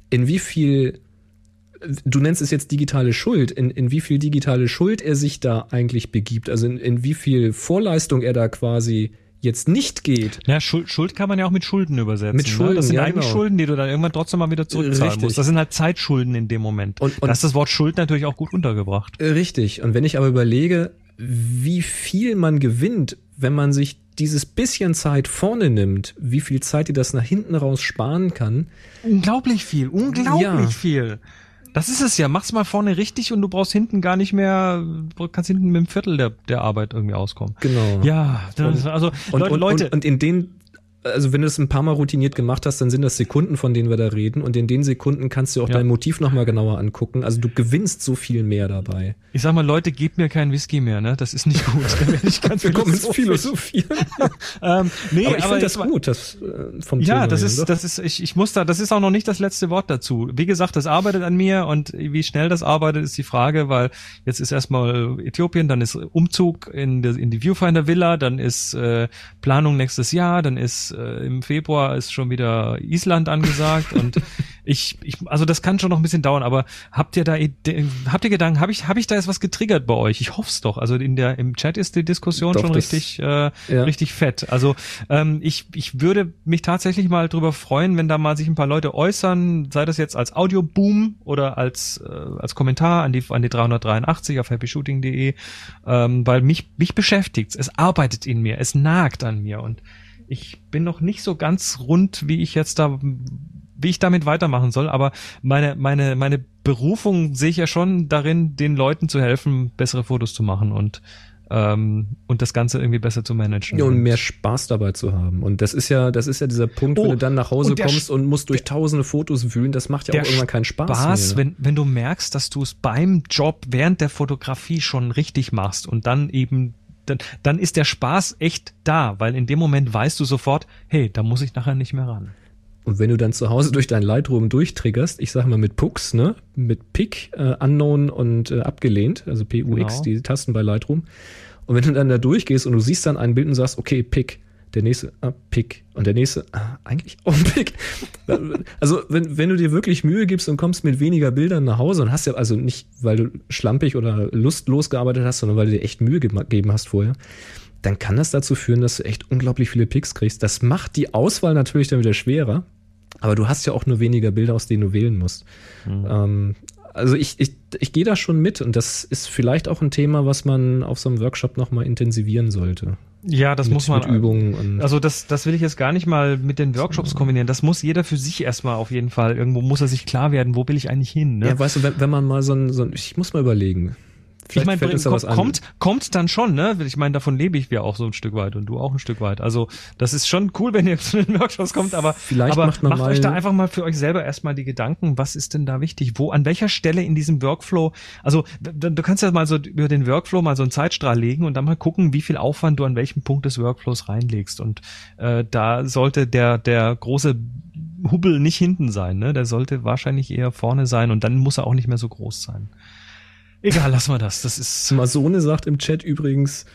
In wie viel, du nennst es jetzt digitale Schuld, in, in wie viel digitale Schuld er sich da eigentlich begibt, also in, in wie viel Vorleistung er da quasi jetzt nicht geht. Ja, Schuld, Schuld kann man ja auch mit Schulden übersetzen. Mit Schulden, ne? Das sind ja, eigentlich genau. Schulden, die du dann irgendwann trotzdem mal wieder zurückzahlen Richtig. musst. Das sind halt Zeitschulden in dem Moment. Und- und- da ist das Wort Schuld natürlich auch gut untergebracht. Richtig. Und wenn ich aber überlege, wie viel man gewinnt, wenn man sich dieses bisschen Zeit vorne nimmt, wie viel Zeit dir das nach hinten raus sparen kann, Unglaublich viel, unglaublich Ja. viel. Das ist es ja. Mach's mal vorne richtig und du brauchst hinten gar nicht mehr, kannst hinten mit einem Viertel der, der Arbeit irgendwie auskommen. genau. Ja, das, also Und, Leute, und, Und, und in den, also wenn du es ein paar Mal routiniert gemacht hast, dann sind das Sekunden, von denen wir da reden. Und in den Sekunden kannst du auch Ja. dein Motiv nochmal genauer angucken. Also du gewinnst so viel mehr dabei. ich sag mal, Leute, gebt mir keinen Whisky mehr, ne? Das ist nicht gut. Werde ich ganz Philosophieren. Ähm, nee, aber ich finde das war- gut, das äh, vom Ja, Thema das her, ist, doch. das ist, ich, ich muss da, das ist auch noch nicht das letzte Wort dazu. Wie gesagt, das arbeitet an mir und wie schnell das arbeitet, ist die Frage, weil jetzt ist erstmal Äthiopien, dann ist Umzug in, die- in die Viewfinder Villa, dann ist äh, Planung nächstes Jahr, dann ist äh, im Februar ist schon wieder Island angesagt und ich, ich, also das kann schon noch ein bisschen dauern, aber habt ihr da, habt ihr Gedanken, habe ich, habe ich da jetzt was getriggert bei euch? Ich hoffe es doch. Also in der, im Chat ist die Diskussion Doch, schon das- richtig, äh, ja. richtig fett. Also ähm, ich, ich würde mich tatsächlich mal drüber freuen, wenn da mal sich ein paar Leute äußern, sei das jetzt als Audioboom oder als, äh, als Kommentar an die, an die 383 auf happyshooting.de, ähm, weil mich, mich beschäftigt's. Es arbeitet in mir, es nagt an mir und ich bin noch nicht so ganz rund, wie ich jetzt da, wie ich damit weitermachen soll, aber meine, meine, meine Berufung sehe ich ja schon darin, den Leuten zu helfen, bessere Fotos zu machen und ähm, und das Ganze irgendwie besser zu managen. Ja, und mehr Spaß dabei zu haben. Und das ist ja, das ist ja dieser Punkt, wenn Oh, du dann nach Hause und kommst und musst durch tausende Fotos wühlen, das macht ja auch irgendwann keinen Spaß, Spaß, mehr. ne? wenn, wenn du merkst, dass du es beim Job während der Fotografie schon richtig machst und dann eben, dann, dann ist der Spaß echt da, weil in dem Moment weißt du sofort, hey, da muss ich nachher nicht mehr ran. Und wenn du dann zu Hause durch dein Lightroom durchtriggerst, ich sag mal mit Pux, ne, mit Pick, äh, Unknown und äh, abgelehnt, also PUX, Genau. die Tasten bei Lightroom. Und wenn du dann da durchgehst und du siehst dann ein Bild und sagst, okay, Pick, der nächste, ah, Pick und der nächste, ah, eigentlich auch ein Pick. Also wenn, wenn du dir wirklich Mühe gibst und kommst mit weniger Bildern nach Hause und hast ja also nicht, weil du schlampig oder lustlos gearbeitet hast, sondern weil du dir echt Mühe gegeben hast vorher, dann kann das dazu führen, dass du echt unglaublich viele Picks kriegst. Das macht die Auswahl natürlich dann wieder schwerer. Aber du hast ja auch nur weniger Bilder, aus denen du wählen musst. Ähm, also ich, ich, ich gehe da schon mit und das ist vielleicht auch ein Thema, was man auf so einem Workshop nochmal intensivieren sollte. Ja, das mit, muss man. mit Übungen Also das, das will ich jetzt gar nicht mal mit den Workshops kombinieren. Das muss jeder für sich erstmal auf jeden Fall. Irgendwo muss er sich klar werden, wo will ich eigentlich hin. Ne? ja, weißt du, wenn, wenn man mal so ein, so ein, ich muss mal überlegen. Ich meine, fällt kommt, was kommt, kommt dann schon, ne? Ich meine, davon lebe ich ja auch so ein Stück weit und du auch ein Stück weit. Also das ist schon cool, wenn ihr zu den Workshops kommt, aber, Vielleicht aber macht man macht euch da einfach mal für euch selber erstmal die Gedanken, was ist denn da wichtig? Wo, an welcher Stelle in diesem Workflow, also du, du kannst ja mal so über den Workflow mal so einen Zeitstrahl legen und dann mal gucken, wie viel Aufwand du an welchem Punkt des Workflows reinlegst. Und äh, da sollte der, der große Hubbel nicht hinten sein, ne? Der sollte wahrscheinlich eher vorne sein und dann muss er auch nicht mehr so groß sein. Egal, lass mal das. Das ist Masone sagt im Chat übrigens,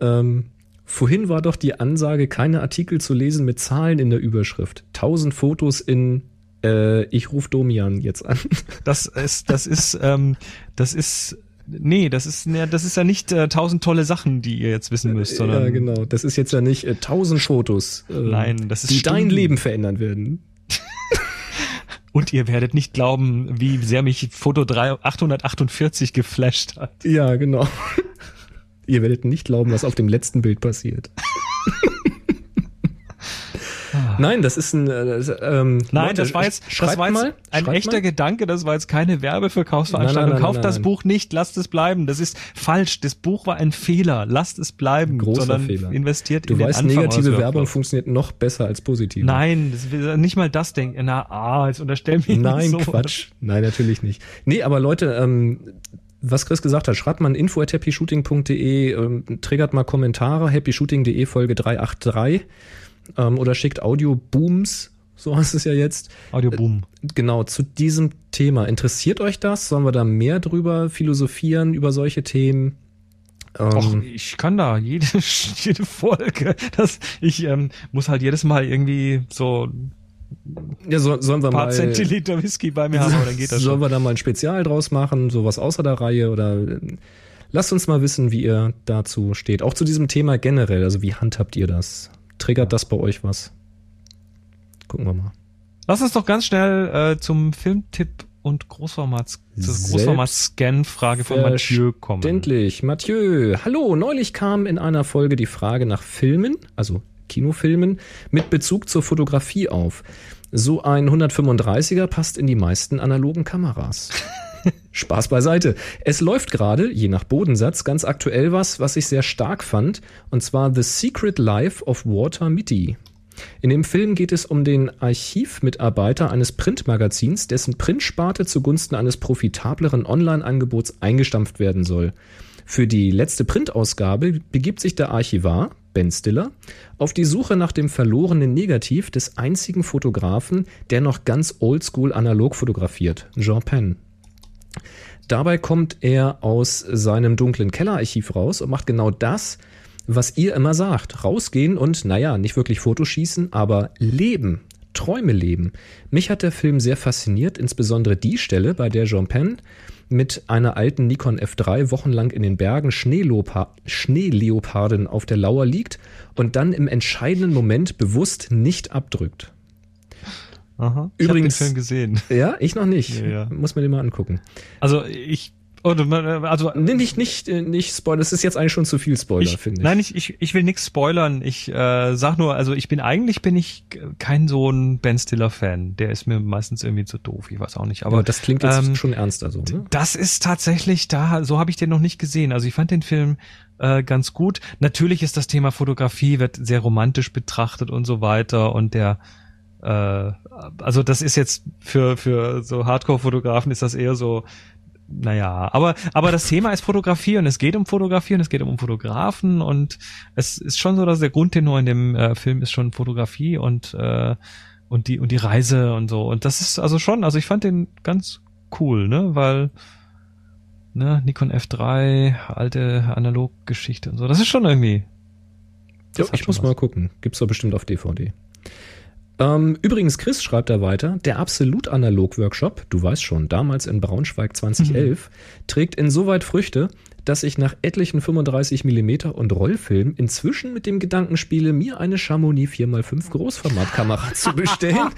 ähm, vorhin war doch die Ansage, keine Artikel zu lesen mit Zahlen in der Überschrift. 1000 Fotos in Äh, ich rufe Domian jetzt an. Das ist, das ist, ähm, das ist, nee, das ist, ja, das ist ja nicht äh, tausend tolle Sachen, die ihr jetzt wissen müsst, sondern. ja, genau. Das ist jetzt ja nicht äh, tausend Fotos, äh, Nein, das ist die dein Stunden. Leben verändern werden. Und ihr werdet nicht glauben, wie sehr mich Foto 3, 848 geflasht hat. Ja, genau. Ihr werdet nicht glauben, was auf dem letzten Bild passiert. Nein, das ist ein. Äh, ähm, Nein, Leute, das war jetzt, schreibt das war jetzt mal, ein echter mal. Gedanke, das war jetzt keine Werbeverkaufsveranstaltung. Nein, nein, nein, Kauft das. Buch nicht, lasst es bleiben. Das ist falsch. Das Buch war ein Fehler. Lasst es bleiben. Großer Fehler. investiert Du in den weißt, Anfang negative Werbung funktioniert noch besser als positive. Nein, das nicht mal das denken. Na, ah, jetzt unterstell mir Nein, so. Quatsch. Nein, natürlich nicht. Nee, aber Leute, ähm, was Chris gesagt hat, schreibt mal info at happyshooting.de, ähm, triggert mal Kommentare, happyshooting.de Folge 383 ähm, oder schickt Audio-Booms, so heißt es ja jetzt. Audio Boom. Genau, zu diesem Thema. Interessiert euch das? Sollen wir da mehr drüber philosophieren, über solche Themen? Ähm, Och, ich kann da jede, jede Folge. Das, ich ähm, muss halt jedes Mal irgendwie so ja, so, sollen wir ein paar mal, Zentiliter Whisky bei mir haben, aber dann geht das Sollen schon. wir da mal ein Spezial draus machen, sowas außer der Reihe oder äh, lasst uns mal wissen, wie ihr dazu steht. Auch zu diesem Thema generell, also wie handhabt ihr das? Triggert das bei euch was? Gucken wir mal. Lass uns doch ganz schnell äh, zum Filmtipp und Großformat, zur Großformat-Scan-Frage von Mathieu kommen. Verständlich. Mathieu, hallo. Neulich kam in einer Folge die Frage nach Filmen, also Kinofilmen, mit Bezug zur Fotografie auf. So ein 135er passt in die meisten analogen Kameras. Spaß beiseite. Es läuft gerade, je nach Bodensatz, ganz aktuell was, was ich sehr stark fand, und zwar The Secret Life of Walter Mitty. In dem Film geht es um den Archivmitarbeiter eines Printmagazins, dessen Printsparte zugunsten eines profitableren Online-Angebots eingestampft werden soll. Für die letzte Printausgabe begibt sich der Archivar, Ben Stiller, auf die Suche nach dem verlorenen Negativ des einzigen Fotografen, der noch ganz oldschool analog fotografiert, Jean Pen. Dabei kommt er aus seinem dunklen Kellerarchiv raus und macht genau das, was ihr immer sagt. Rausgehen und, naja, nicht wirklich Fotos schießen, aber leben. Träume leben. Mich hat der Film sehr fasziniert, insbesondere die Stelle, bei der Jean Pen mit einer alten Nikon F3 wochenlang in den Bergen Schneelopa Schneeleoparden auf der Lauer liegt und dann im entscheidenden Moment bewusst nicht abdrückt. Aha. Übrigens- ich den Film gesehen. Ja, ich noch nicht. Ja, ja. Muss mir den mal angucken. Also ich, also Nee, nicht, nicht, äh, nicht Spoiler. Das ist jetzt eigentlich schon zu viel Spoiler, finde ich. Nein, ich, ich, ich will nichts spoilern. Ich äh, sag nur, also ich bin eigentlich bin ich kein so ein Ben Stiller Fan. Der ist mir meistens irgendwie zu doof. Ich weiß auch nicht. Aber Aber das klingt jetzt ähm, schon ernster so, ne? Das ist tatsächlich da, so habe ich den noch nicht gesehen. Also ich fand den Film äh, ganz gut. Natürlich ist das Thema Fotografie, wird sehr romantisch betrachtet und so weiter. Und der, äh, also das ist jetzt für, für so Hardcore-Fotografen ist das eher so, naja, aber, aber das Thema ist Fotografie und es geht um Fotografie und es geht um Fotografen und es ist schon so, dass der Grundtenor in dem äh, Film ist schon Fotografie und, äh, und die, und die Reise und so. Und das ist also schon, also ich fand den ganz cool, ne, weil, ne, Nikon F3, alte Analoggeschichte und so. Das ist schon irgendwie. Ja, ich muss was. mal gucken. Gibt's doch bestimmt auf DVD. Ähm, übrigens, Chris schreibt da weiter, der Absolut-Analog-Workshop, du weißt schon, damals in Braunschweig 2011, trägt insoweit Früchte, dass ich nach etlichen 35 mm und Rollfilmen inzwischen mit dem Gedanken spiele, mir eine Chamonix 4x5 Großformatkamera zu bestellen,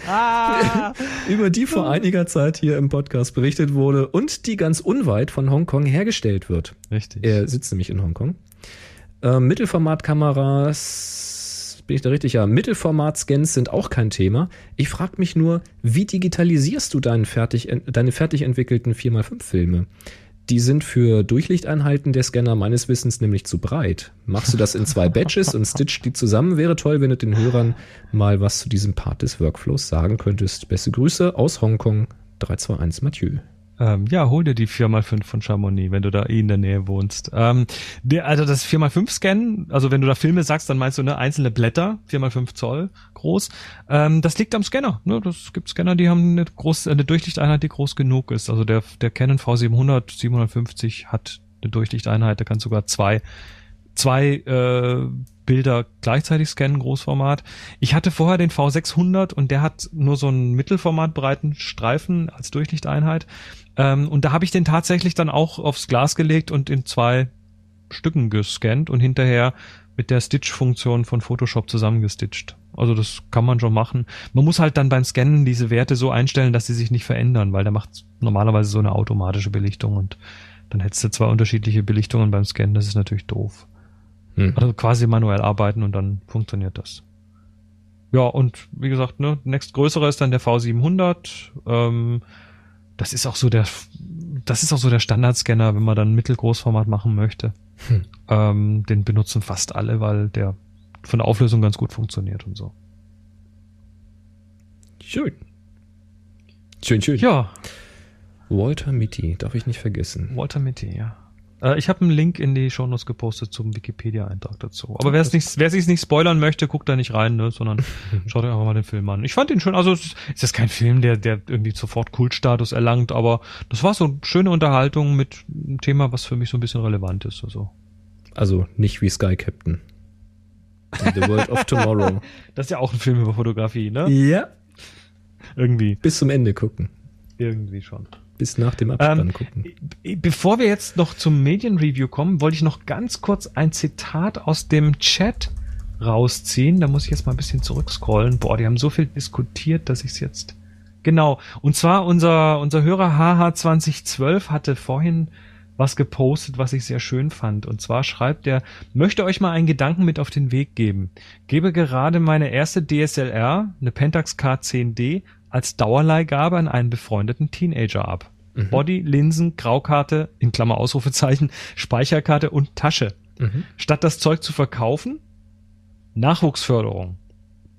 über die vor einiger Zeit hier im Podcast berichtet wurde und die ganz unweit von Hongkong hergestellt wird. Richtig. Er sitzt nämlich in Hongkong. Ähm, Mittelformatkameras, bin ich da richtig? Ja, Mittelformat-Scans sind auch kein Thema. Ich frage mich nur, wie digitalisierst du deinen fertig, deine fertig entwickelten 4x5-Filme? Die sind für Durchlichteinheiten der Scanner meines Wissens nämlich zu breit. Machst du das in zwei Batches und stitch die zusammen? Wäre toll, wenn du den Hörern mal was zu diesem Part des Workflows sagen könntest. Beste Grüße aus Hongkong, 321 Mathieu. Ähm, ja, hol dir die 4x5 von Chamonix, wenn du da eh in der Nähe wohnst. Ähm, der, also das 4x5-Scan, also wenn du da Filme sagst, dann meinst du ne, einzelne Blätter, 4x5 Zoll groß. Ähm, das liegt am Scanner. Ne? Das gibt Scanner, die haben eine, groß, eine Durchlichteinheit, die groß genug ist. Also der, der Canon V700, 750 hat eine Durchlichteinheit, der kann sogar zwei zwei äh, Bilder gleichzeitig scannen, Großformat. Ich hatte vorher den V600 und der hat nur so einen mittelformatbreiten Streifen als Durchlichteinheit. Ähm, und da habe ich den tatsächlich dann auch aufs Glas gelegt und in zwei Stücken gescannt und hinterher mit der Stitch-Funktion von Photoshop zusammengestitcht. Also das kann man schon machen. Man muss halt dann beim Scannen diese Werte so einstellen, dass sie sich nicht verändern, weil der macht normalerweise so eine automatische Belichtung und dann hättest du zwei unterschiedliche Belichtungen beim Scannen. Das ist natürlich doof. Hm. Also quasi manuell arbeiten und dann funktioniert das. Ja, und wie gesagt, ne, nächstgrößere ist dann der V700. Ähm, das ist auch so der, das ist auch so der Standardscanner, wenn man dann Mittelgroßformat machen möchte. Hm. Ähm, den benutzen fast alle, weil der von der Auflösung ganz gut funktioniert und so. Schön. Schön, schön. Ja. Walter Mitty, darf ich nicht vergessen. Walter Mitty, ja. Äh, ich habe einen Link in die Shownotes gepostet zum Wikipedia-Eintrag dazu. Aber wer es nicht, wer nicht spoilern möchte, guckt da nicht rein, ne, sondern schaut euch einfach mal den Film an. Ich fand ihn schon, also es ist jetzt kein Film, der, der irgendwie sofort Kultstatus erlangt, aber das war so eine schöne Unterhaltung mit einem Thema, was für mich so ein bisschen relevant ist. Also, also nicht wie Sky Captain. The World of Tomorrow. Das ist ja auch ein Film über Fotografie, ne? Ja. Irgendwie. Bis zum Ende gucken. Irgendwie schon bis nach dem Abspann ähm, gucken. Bevor wir jetzt noch zum Medienreview kommen, wollte ich noch ganz kurz ein Zitat aus dem Chat rausziehen. Da muss ich jetzt mal ein bisschen zurückscrollen. Boah, die haben so viel diskutiert, dass ich es jetzt. Genau. Und zwar unser, unser Hörer HH2012 hatte vorhin was gepostet, was ich sehr schön fand. Und zwar schreibt er, möchte euch mal einen Gedanken mit auf den Weg geben. Gebe gerade meine erste DSLR, eine Pentax K10D, als Dauerleihgabe an einen befreundeten Teenager ab. Mhm. Body, Linsen, Graukarte, in Klammer Ausrufezeichen, Speicherkarte und Tasche. Mhm. Statt das Zeug zu verkaufen, Nachwuchsförderung.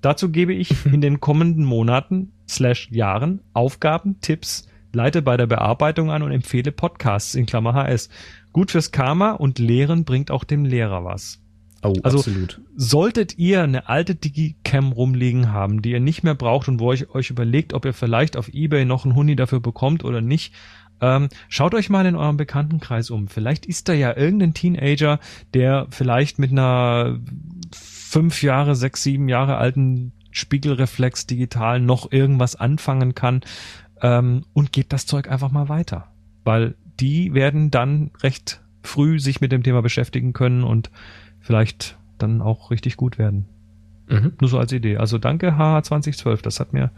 Dazu gebe ich in den kommenden Monaten slash Jahren Aufgaben, Tipps, leite bei der Bearbeitung an und empfehle Podcasts in Klammer HS. Gut fürs Karma und Lehren bringt auch dem Lehrer was. Oh, also absolut. solltet ihr eine alte Digicam rumliegen haben, die ihr nicht mehr braucht und wo ihr euch überlegt, ob ihr vielleicht auf Ebay noch einen Huni dafür bekommt oder nicht, ähm, schaut euch mal in eurem Bekanntenkreis um. Vielleicht ist da ja irgendein Teenager, der vielleicht mit einer fünf Jahre, sechs, sieben Jahre alten Spiegelreflex digital noch irgendwas anfangen kann ähm, und gebt das Zeug einfach mal weiter. Weil die werden dann recht früh sich mit dem Thema beschäftigen können und vielleicht dann auch richtig gut werden. Mhm. Nur so als Idee. Also danke HH2012, das hat mir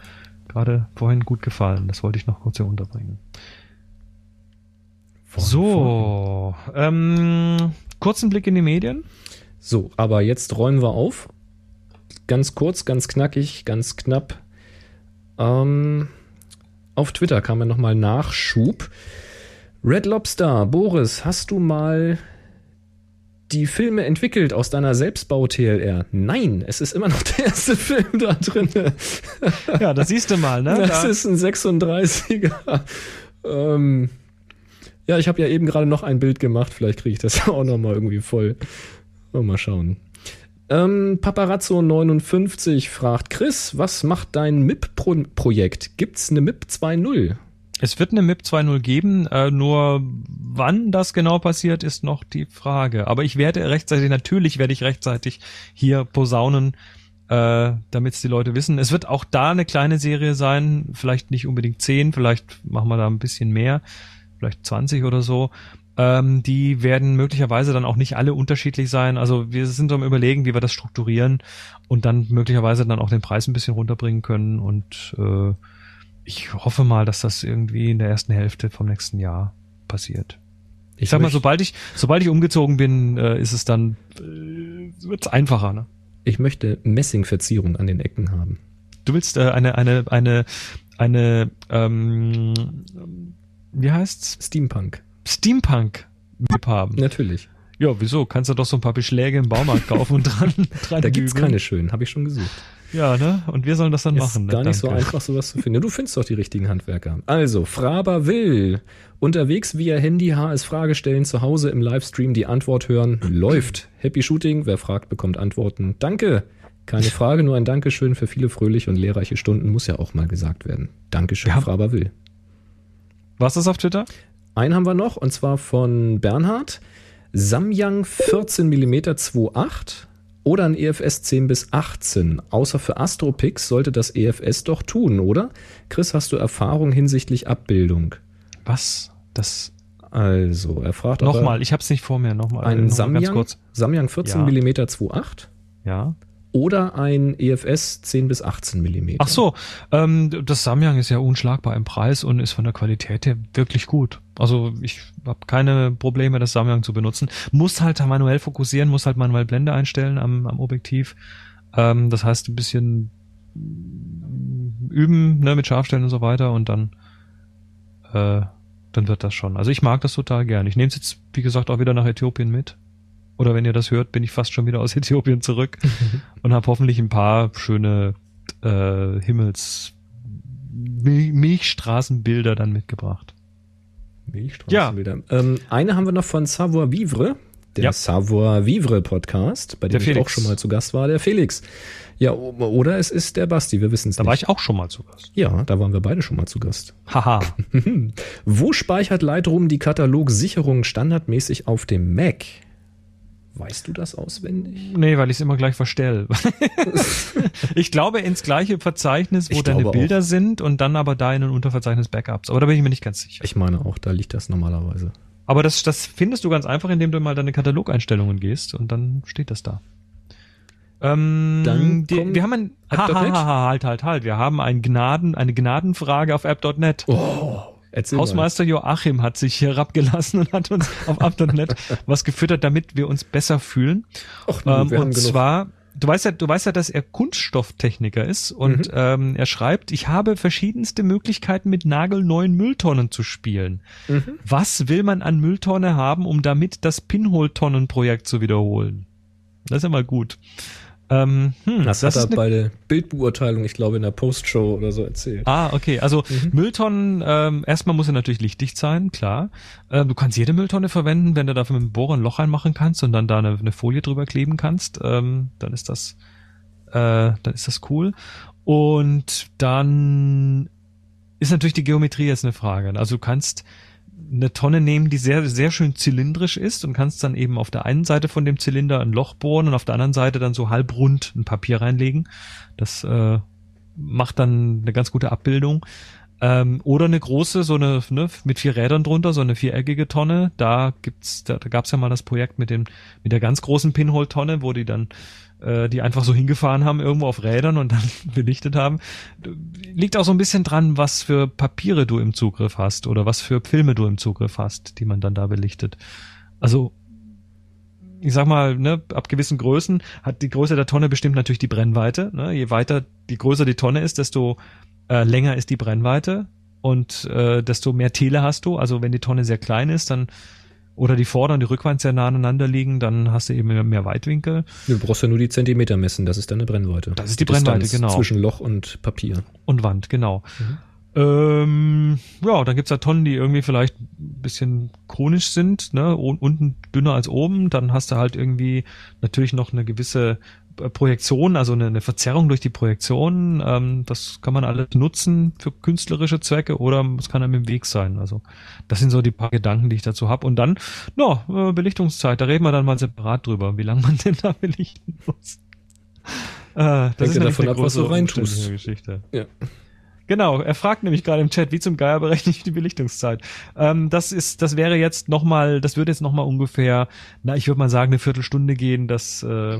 gerade vorhin gut gefallen. Das wollte ich noch kurz hier unterbringen. Vorhin, so, vorhin. Ähm, kurzen Blick in die Medien. So, aber jetzt räumen wir auf. Ganz kurz, ganz knackig, ganz knapp. Ähm, auf Twitter kam ja nochmal Nachschub. Red Lobster, Boris, hast du mal die Filme entwickelt aus deiner Selbstbau-TLR. Nein, es ist immer noch der erste Film da drin. Ja, das siehst du mal, ne? Das da. ist ein 36er. Ähm, ja, ich habe ja eben gerade noch ein Bild gemacht. Vielleicht kriege ich das auch noch mal irgendwie voll. Mal schauen. Ähm, Paparazzo59 fragt Chris, was macht dein MIP-Projekt? Gibt's eine MIP 2.0? Es wird eine MIP 2.0 geben, äh, nur wann das genau passiert, ist noch die Frage. Aber ich werde rechtzeitig, natürlich werde ich rechtzeitig hier posaunen, äh, damit es die Leute wissen. Es wird auch da eine kleine Serie sein, vielleicht nicht unbedingt 10, vielleicht machen wir da ein bisschen mehr, vielleicht 20 oder so. Ähm, die werden möglicherweise dann auch nicht alle unterschiedlich sein. Also wir sind am überlegen, wie wir das strukturieren und dann möglicherweise dann auch den Preis ein bisschen runterbringen können und äh, ich hoffe mal, dass das irgendwie in der ersten Hälfte vom nächsten Jahr passiert. Ich, ich sag mal, sobald ich, sobald ich umgezogen bin, äh, ist es dann, äh, wird's einfacher, ne? Ich möchte Messingverzierung an den Ecken haben. Du willst äh, eine, eine, eine, eine, ähm, wie heißt's? Steampunk. Steampunk haben. Natürlich. Ja, wieso? Kannst du doch so ein paar Beschläge im Baumarkt kaufen und dran, dran Da gibt's keine schönen, habe ich schon gesucht. Ja, ne? Und wir sollen das dann ist machen. Ne? Gar nicht Danke. so einfach, sowas zu finden. Du findest doch die richtigen Handwerker. Also, Fraber will unterwegs via Handy HS Frage stellen, zu Hause im Livestream die Antwort hören. Läuft. Happy Shooting. Wer fragt, bekommt Antworten. Danke. Keine Frage, nur ein Dankeschön für viele fröhliche und lehrreiche Stunden muss ja auch mal gesagt werden. Dankeschön, ja. Fraber will. Was ist auf Twitter? Einen haben wir noch, und zwar von Bernhard. Samyang 14 mm 2.8 oder ein EFS 10 bis 18. Außer für Astropix sollte das EFS doch tun, oder? Chris, hast du Erfahrung hinsichtlich Abbildung? Was? Das. Also, er fragt Nochmal, ich hab's nicht vor mir. Nochmal. ein nochmal Samyang, Samyang 14 Ja. mm 2.8 Ja. Oder ein EFS 10 bis 18 mm. Ach so, ähm, das Samyang ist ja unschlagbar im Preis und ist von der Qualität her wirklich gut. Also ich habe keine Probleme, das Samyang zu benutzen. Muss halt manuell fokussieren, muss halt manuell Blende einstellen am, am Objektiv. Ähm, das heißt ein bisschen üben ne, mit Scharfstellen und so weiter und dann äh, dann wird das schon. Also ich mag das total gern. Ich nehme es jetzt, wie gesagt, auch wieder nach Äthiopien mit. Oder wenn ihr das hört, bin ich fast schon wieder aus Äthiopien zurück und habe hoffentlich ein paar schöne äh, Himmels Mil Milchstraßenbilder dann mitgebracht. Milchstraßenbilder. Ähm, eine haben wir noch von Savoir Vivre, der Ja. Savoir Vivre Podcast, bei dem Der ich Felix. auch schon mal zu Gast war, der Felix. Ja, oder es ist der Basti, wir wissen es Da nicht. war ich auch schon mal zu Gast. ja, da waren wir beide schon mal zu Gast. Haha. Wo speichert Lightroom die Katalogsicherung standardmäßig auf dem Mac? Weißt du das auswendig? Nee, weil ich es immer gleich verstell. ich glaube ins gleiche Verzeichnis, wo Ich deine Bilder sind und dann aber da in ein Unterverzeichnis Backups. Aber da bin ich mir nicht ganz sicher. Ich meine auch, da liegt das normalerweise. Aber das, das findest du ganz einfach, indem du mal deine Katalogeinstellungen gehst und dann steht das da. Ähm, Dann die, wir haben ein, ha, ha, ha, halt, halt, halt. Wir haben ein Gnaden, eine Gnadenfrage auf app.net. Oh, erzähl Hausmeister Joachim hat sich herabgelassen und hat uns auf app.net was gefüttert, damit wir uns besser fühlen. mal. Och, Ähm, und zwar, du weißt ja, du weißt ja, dass er Kunststofftechniker ist und Mhm. ähm, er schreibt, ich habe verschiedenste Möglichkeiten mit nagelneuen Mülltonnen zu spielen. Mhm. Was will man an Mülltonne haben, um damit das Pinhole-Tonnenprojekt zu wiederholen? Das ist ja mal gut. Ähm, hm, Das, das hat ist er eine bei der Bildbeurteilung, ich glaube, in der Postshow oder so erzählt. Ah, okay. Also Mhm. Mülltonnen, ähm, erstmal muss er natürlich lichtdicht sein, klar. Ähm, du kannst jede Mülltonne verwenden, wenn du dafür mit dem Bohrer ein Loch reinmachen kannst und dann da eine, eine Folie drüber kleben kannst, ähm, dann ist das, äh, dann ist das cool. Und dann ist natürlich die Geometrie jetzt eine Frage. Also du kannst eine Tonne nehmen, die sehr, sehr schön zylindrisch ist und kannst dann eben auf der einen Seite von dem Zylinder ein Loch bohren und auf der anderen Seite dann so halbrund ein Papier reinlegen. Das äh, macht dann eine ganz gute Abbildung. Ähm, oder eine große, so eine, ne, mit vier Rädern drunter, so eine viereckige Tonne. Da gibt's, da, da gab's ja mal das Projekt mit dem, mit der ganz großen Pinhole-Tonne, wo die dann äh, die einfach so hingefahren haben, irgendwo auf Rädern und dann belichtet haben. Liegt auch so ein bisschen dran, was für Papiere du im Zugriff hast oder was für Filme du im Zugriff hast, die man dann da belichtet. Also ich sag mal, ne, ab gewissen Größen hat die Größe der Tonne bestimmt natürlich die Brennweite. Ne? Je weiter, die größer die Tonne ist, desto äh, länger ist die Brennweite und äh, desto mehr Tele hast du. Also wenn die Tonne sehr klein ist, dann oder die Vorder- und die Rückwand sehr nah aneinander liegen, dann hast du eben mehr, Weitwinkel Du brauchst ja nur die Zentimeter messen, das ist deine Brennweite. Das ist die Brennweite, Distanz genau. Zwischen Loch und Papier. und Wand, genau. Mhm. Ähm, ja, dann gibt's da Tonnen, die irgendwie vielleicht ein bisschen konisch sind, ne, un- unten dünner als oben. Dann hast du halt irgendwie natürlich noch eine gewisse Projektion, also eine, eine Verzerrung durch die Projektion. Ähm, das kann man alles nutzen für künstlerische Zwecke oder es kann einem im Weg sein. Also das sind so die paar Gedanken, die ich dazu habe. Und dann, ja, äh, Belichtungszeit, da reden wir dann mal separat drüber, wie lange man denn da belichten muss. Äh, das ja nämlich davon eine ab, was du reintust. Geschichte. Ja. Genau, er fragt nämlich gerade im Chat, wie zum Geier berechne ich die Belichtungszeit. Ähm, das ist, das wäre jetzt nochmal, das würde jetzt nochmal ungefähr, na, ich würde mal sagen, eine Viertelstunde gehen, das äh,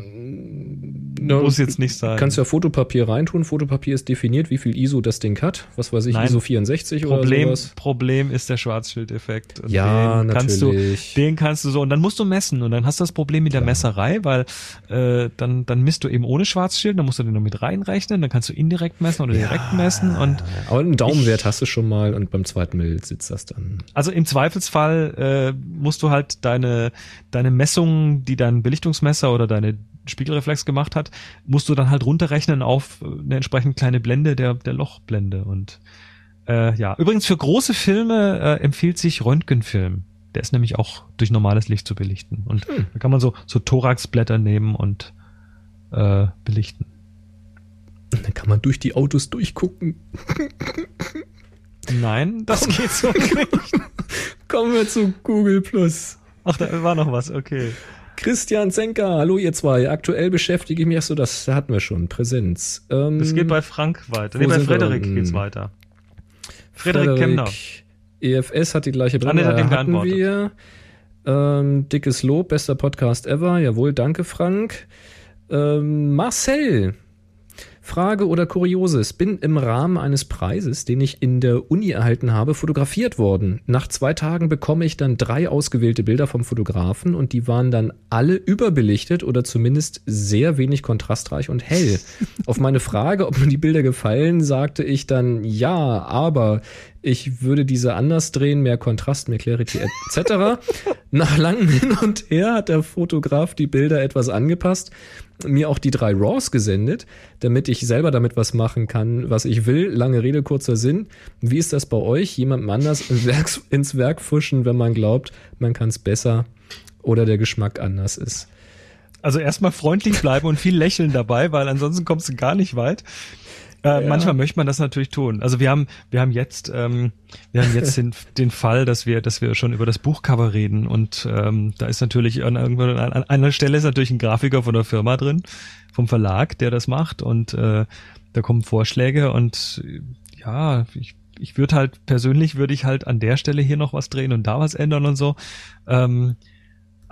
Na, muss jetzt nicht sein. Du kannst ja Fotopapier reintun. Fotopapier ist definiert, wie viel ISO das Ding hat. Was weiß ich, Nein. ISO 64 oder Problem, sowas. Problem ist der Schwarzschildeffekt. Und Ja, den kannst du, natürlich. den kannst du so, und dann musst du messen und dann hast du das Problem mit der Messerei, weil äh, dann, dann misst du eben ohne Schwarzschild, dann musst du den noch mit reinrechnen, dann kannst du indirekt messen oder direkt messen und Aber einen Daumenwert hast du schon mal und beim zweiten Bild sitzt das dann. Also im Zweifelsfall äh, musst du halt deine, deine Messungen, die dein Belichtungsmesser oder deine Spiegelreflex gemacht hat, musst du dann halt runterrechnen auf äh, eine entsprechend kleine Blende der, der Lochblende. Und äh, ja, übrigens für große Filme äh, empfiehlt sich Röntgenfilm. Der ist nämlich auch durch normales Licht zu belichten. Und Hm. da kann man so, so Thoraxblätter nehmen und äh, belichten. Dann kann man durch die Autos durchgucken. Nein, das geht so nicht. Kommen wir zu Google Plus. Ach, da war noch was, okay. Christian Zenker, hallo ihr zwei. Aktuell beschäftige ich mich, achso, das hatten wir schon, Präsenz. Ähm, das geht bei Frank weiter. Nee, bei Frederik geht's weiter. Frederik, Frederik Kemner. EFS hat die gleiche Brille. Ah, hat hatten wir. Ähm, dickes Lob, bester Podcast ever. Jawohl, danke Frank. Ähm, Marcel, Frage oder Kurioses. Bin im Rahmen eines Preises, den ich in der Uni erhalten habe, fotografiert worden. Nach zwei Tagen bekomme ich dann drei ausgewählte Bilder vom Fotografen und die waren dann alle überbelichtet oder zumindest sehr wenig kontrastreich und hell. Auf meine Frage, ob mir die Bilder gefallen, sagte ich dann ja, aber ich würde diese anders drehen, mehr Kontrast, mehr Clarity etc. Nach langem Hin und Her hat der Fotograf die Bilder etwas angepasst, mir auch die drei RAWs gesendet, damit ich selber damit was machen kann, was ich will. Lange Rede, kurzer Sinn. Wie ist das bei euch? Jemandem anders ins Werk, fuschen, wenn man glaubt, man kann es besser oder der Geschmack anders ist? Also erstmal freundlich bleiben und viel lächeln dabei, weil ansonsten kommst du gar nicht weit. Äh, ja. Manchmal möchte man das natürlich tun. Also wir haben, wir haben jetzt, ähm, wir haben jetzt den, den Fall, dass wir, dass wir schon über das Buchcover reden und ähm, da ist natürlich an, an, an einer Stelle ist natürlich ein Grafiker von der Firma drin, vom Verlag, der das macht und äh, da kommen Vorschläge und ja, ich, ich würde halt persönlich würde ich halt an der Stelle hier noch was drehen und da was ändern und so. Ähm,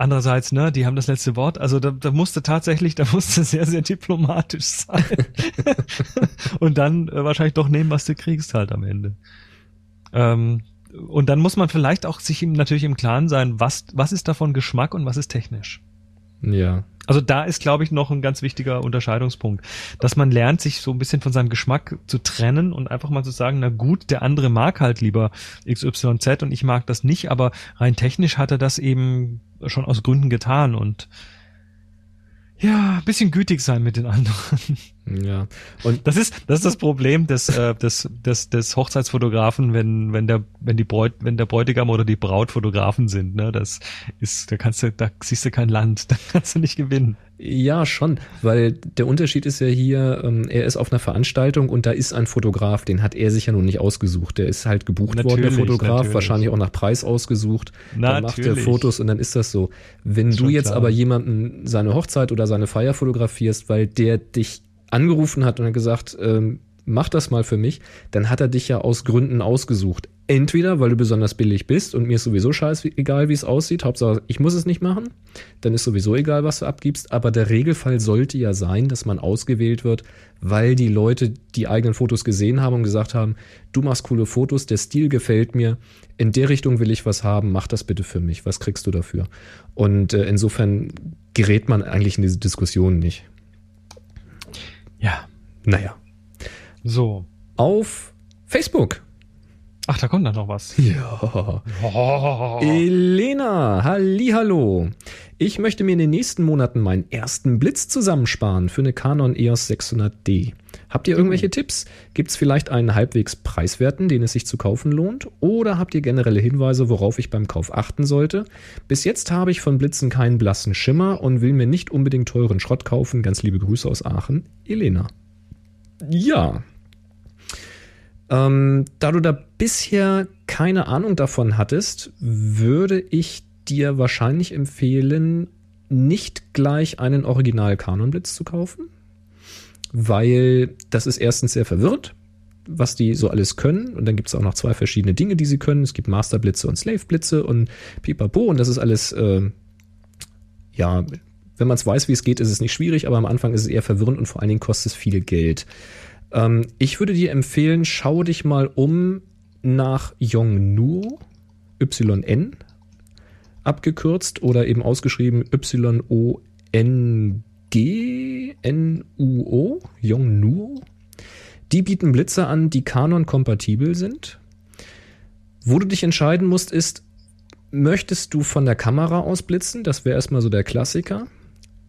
Andererseits, ne, die haben das letzte Wort. Also da, da musste tatsächlich, da musste sehr, sehr diplomatisch sein. und dann äh, wahrscheinlich doch nehmen, was du kriegst halt am Ende. Ähm, und dann muss man vielleicht auch sich ihm natürlich im Klaren sein, was, was ist davon Geschmack und was ist technisch. Ja. Also da ist, glaube ich, noch ein ganz wichtiger Unterscheidungspunkt, dass man lernt, sich so ein bisschen von seinem Geschmack zu trennen und einfach mal zu sagen, na gut, der andere mag halt lieber XYZ und ich mag das nicht, aber rein technisch hat er das eben schon aus Gründen getan und ja, bisschen gütig sein mit den anderen. Ja. Und das ist das ist das Problem des äh, des des des Hochzeitsfotografen, wenn wenn der wenn die Bräut wenn der Bräutigam oder die Braut Fotografen sind, ne? Das ist da kannst du da siehst du kein Land, da kannst du nicht gewinnen. Ja, schon, weil der Unterschied ist ja hier, ähm, er ist auf einer Veranstaltung und da ist ein Fotograf, den hat er sich ja nun nicht ausgesucht. Der ist halt gebucht natürlich, worden, der Fotograf, natürlich. wahrscheinlich auch nach Preis ausgesucht. Natürlich. Dann macht er Fotos und dann ist das so. Wenn du jetzt klar. aber jemanden seine Hochzeit oder seine Feier fotografierst, weil der dich angerufen hat und hat gesagt, ähm, mach das mal für mich, dann hat er dich ja aus Gründen ausgesucht. Entweder, weil du besonders billig bist und mir ist sowieso scheißegal, wie es aussieht, Hauptsache ich muss es nicht machen, dann ist sowieso egal, was du abgibst, aber der Regelfall sollte ja sein, dass man ausgewählt wird, weil die Leute die eigenen Fotos gesehen haben und gesagt haben, du machst coole Fotos, der Stil gefällt mir, in der Richtung will ich was haben, mach das bitte für mich, was kriegst du dafür? Und äh, insofern gerät man eigentlich in diese Diskussion nicht. Ja. Naja. So. Auf Facebook. Ach, da kommt dann noch was. Ja. Oh. Elena, hallo. Ich möchte mir in den nächsten Monaten meinen ersten Blitz zusammensparen für eine Canon EOS 600D. Habt ihr irgendwelche mhm. Tipps? Gibt es vielleicht einen halbwegs preiswerten, den es sich zu kaufen lohnt? Oder habt ihr generelle Hinweise, worauf ich beim Kauf achten sollte? Bis jetzt habe ich von Blitzen keinen blassen Schimmer und will mir nicht unbedingt teuren Schrott kaufen. Ganz liebe Grüße aus Aachen. Elena. Ja, ähm, da du da bisher keine Ahnung davon hattest, würde ich dir wahrscheinlich empfehlen, nicht gleich einen Original Canon Blitz zu kaufen, weil das ist erstens sehr verwirrt, was die so alles können. Und dann gibt es auch noch zwei verschiedene Dinge, die sie können. Es gibt Master Blitze und Slave Blitze und pipapo. Und das ist alles, äh, ja, wenn man es weiß, wie es geht, ist es nicht schwierig, aber am Anfang ist es eher verwirrend und vor allen Dingen kostet es viel Geld. Ähm, ich würde dir empfehlen, schau dich mal um nach Yongnuo, YN, abgekürzt oder eben ausgeschrieben Y-O-N-G, N-U-O, Yongnuo. Die bieten Blitze an, die Canon-kompatibel sind. Wo du dich entscheiden musst, ist, möchtest du von der Kamera aus blitzen? Das wäre erstmal so der Klassiker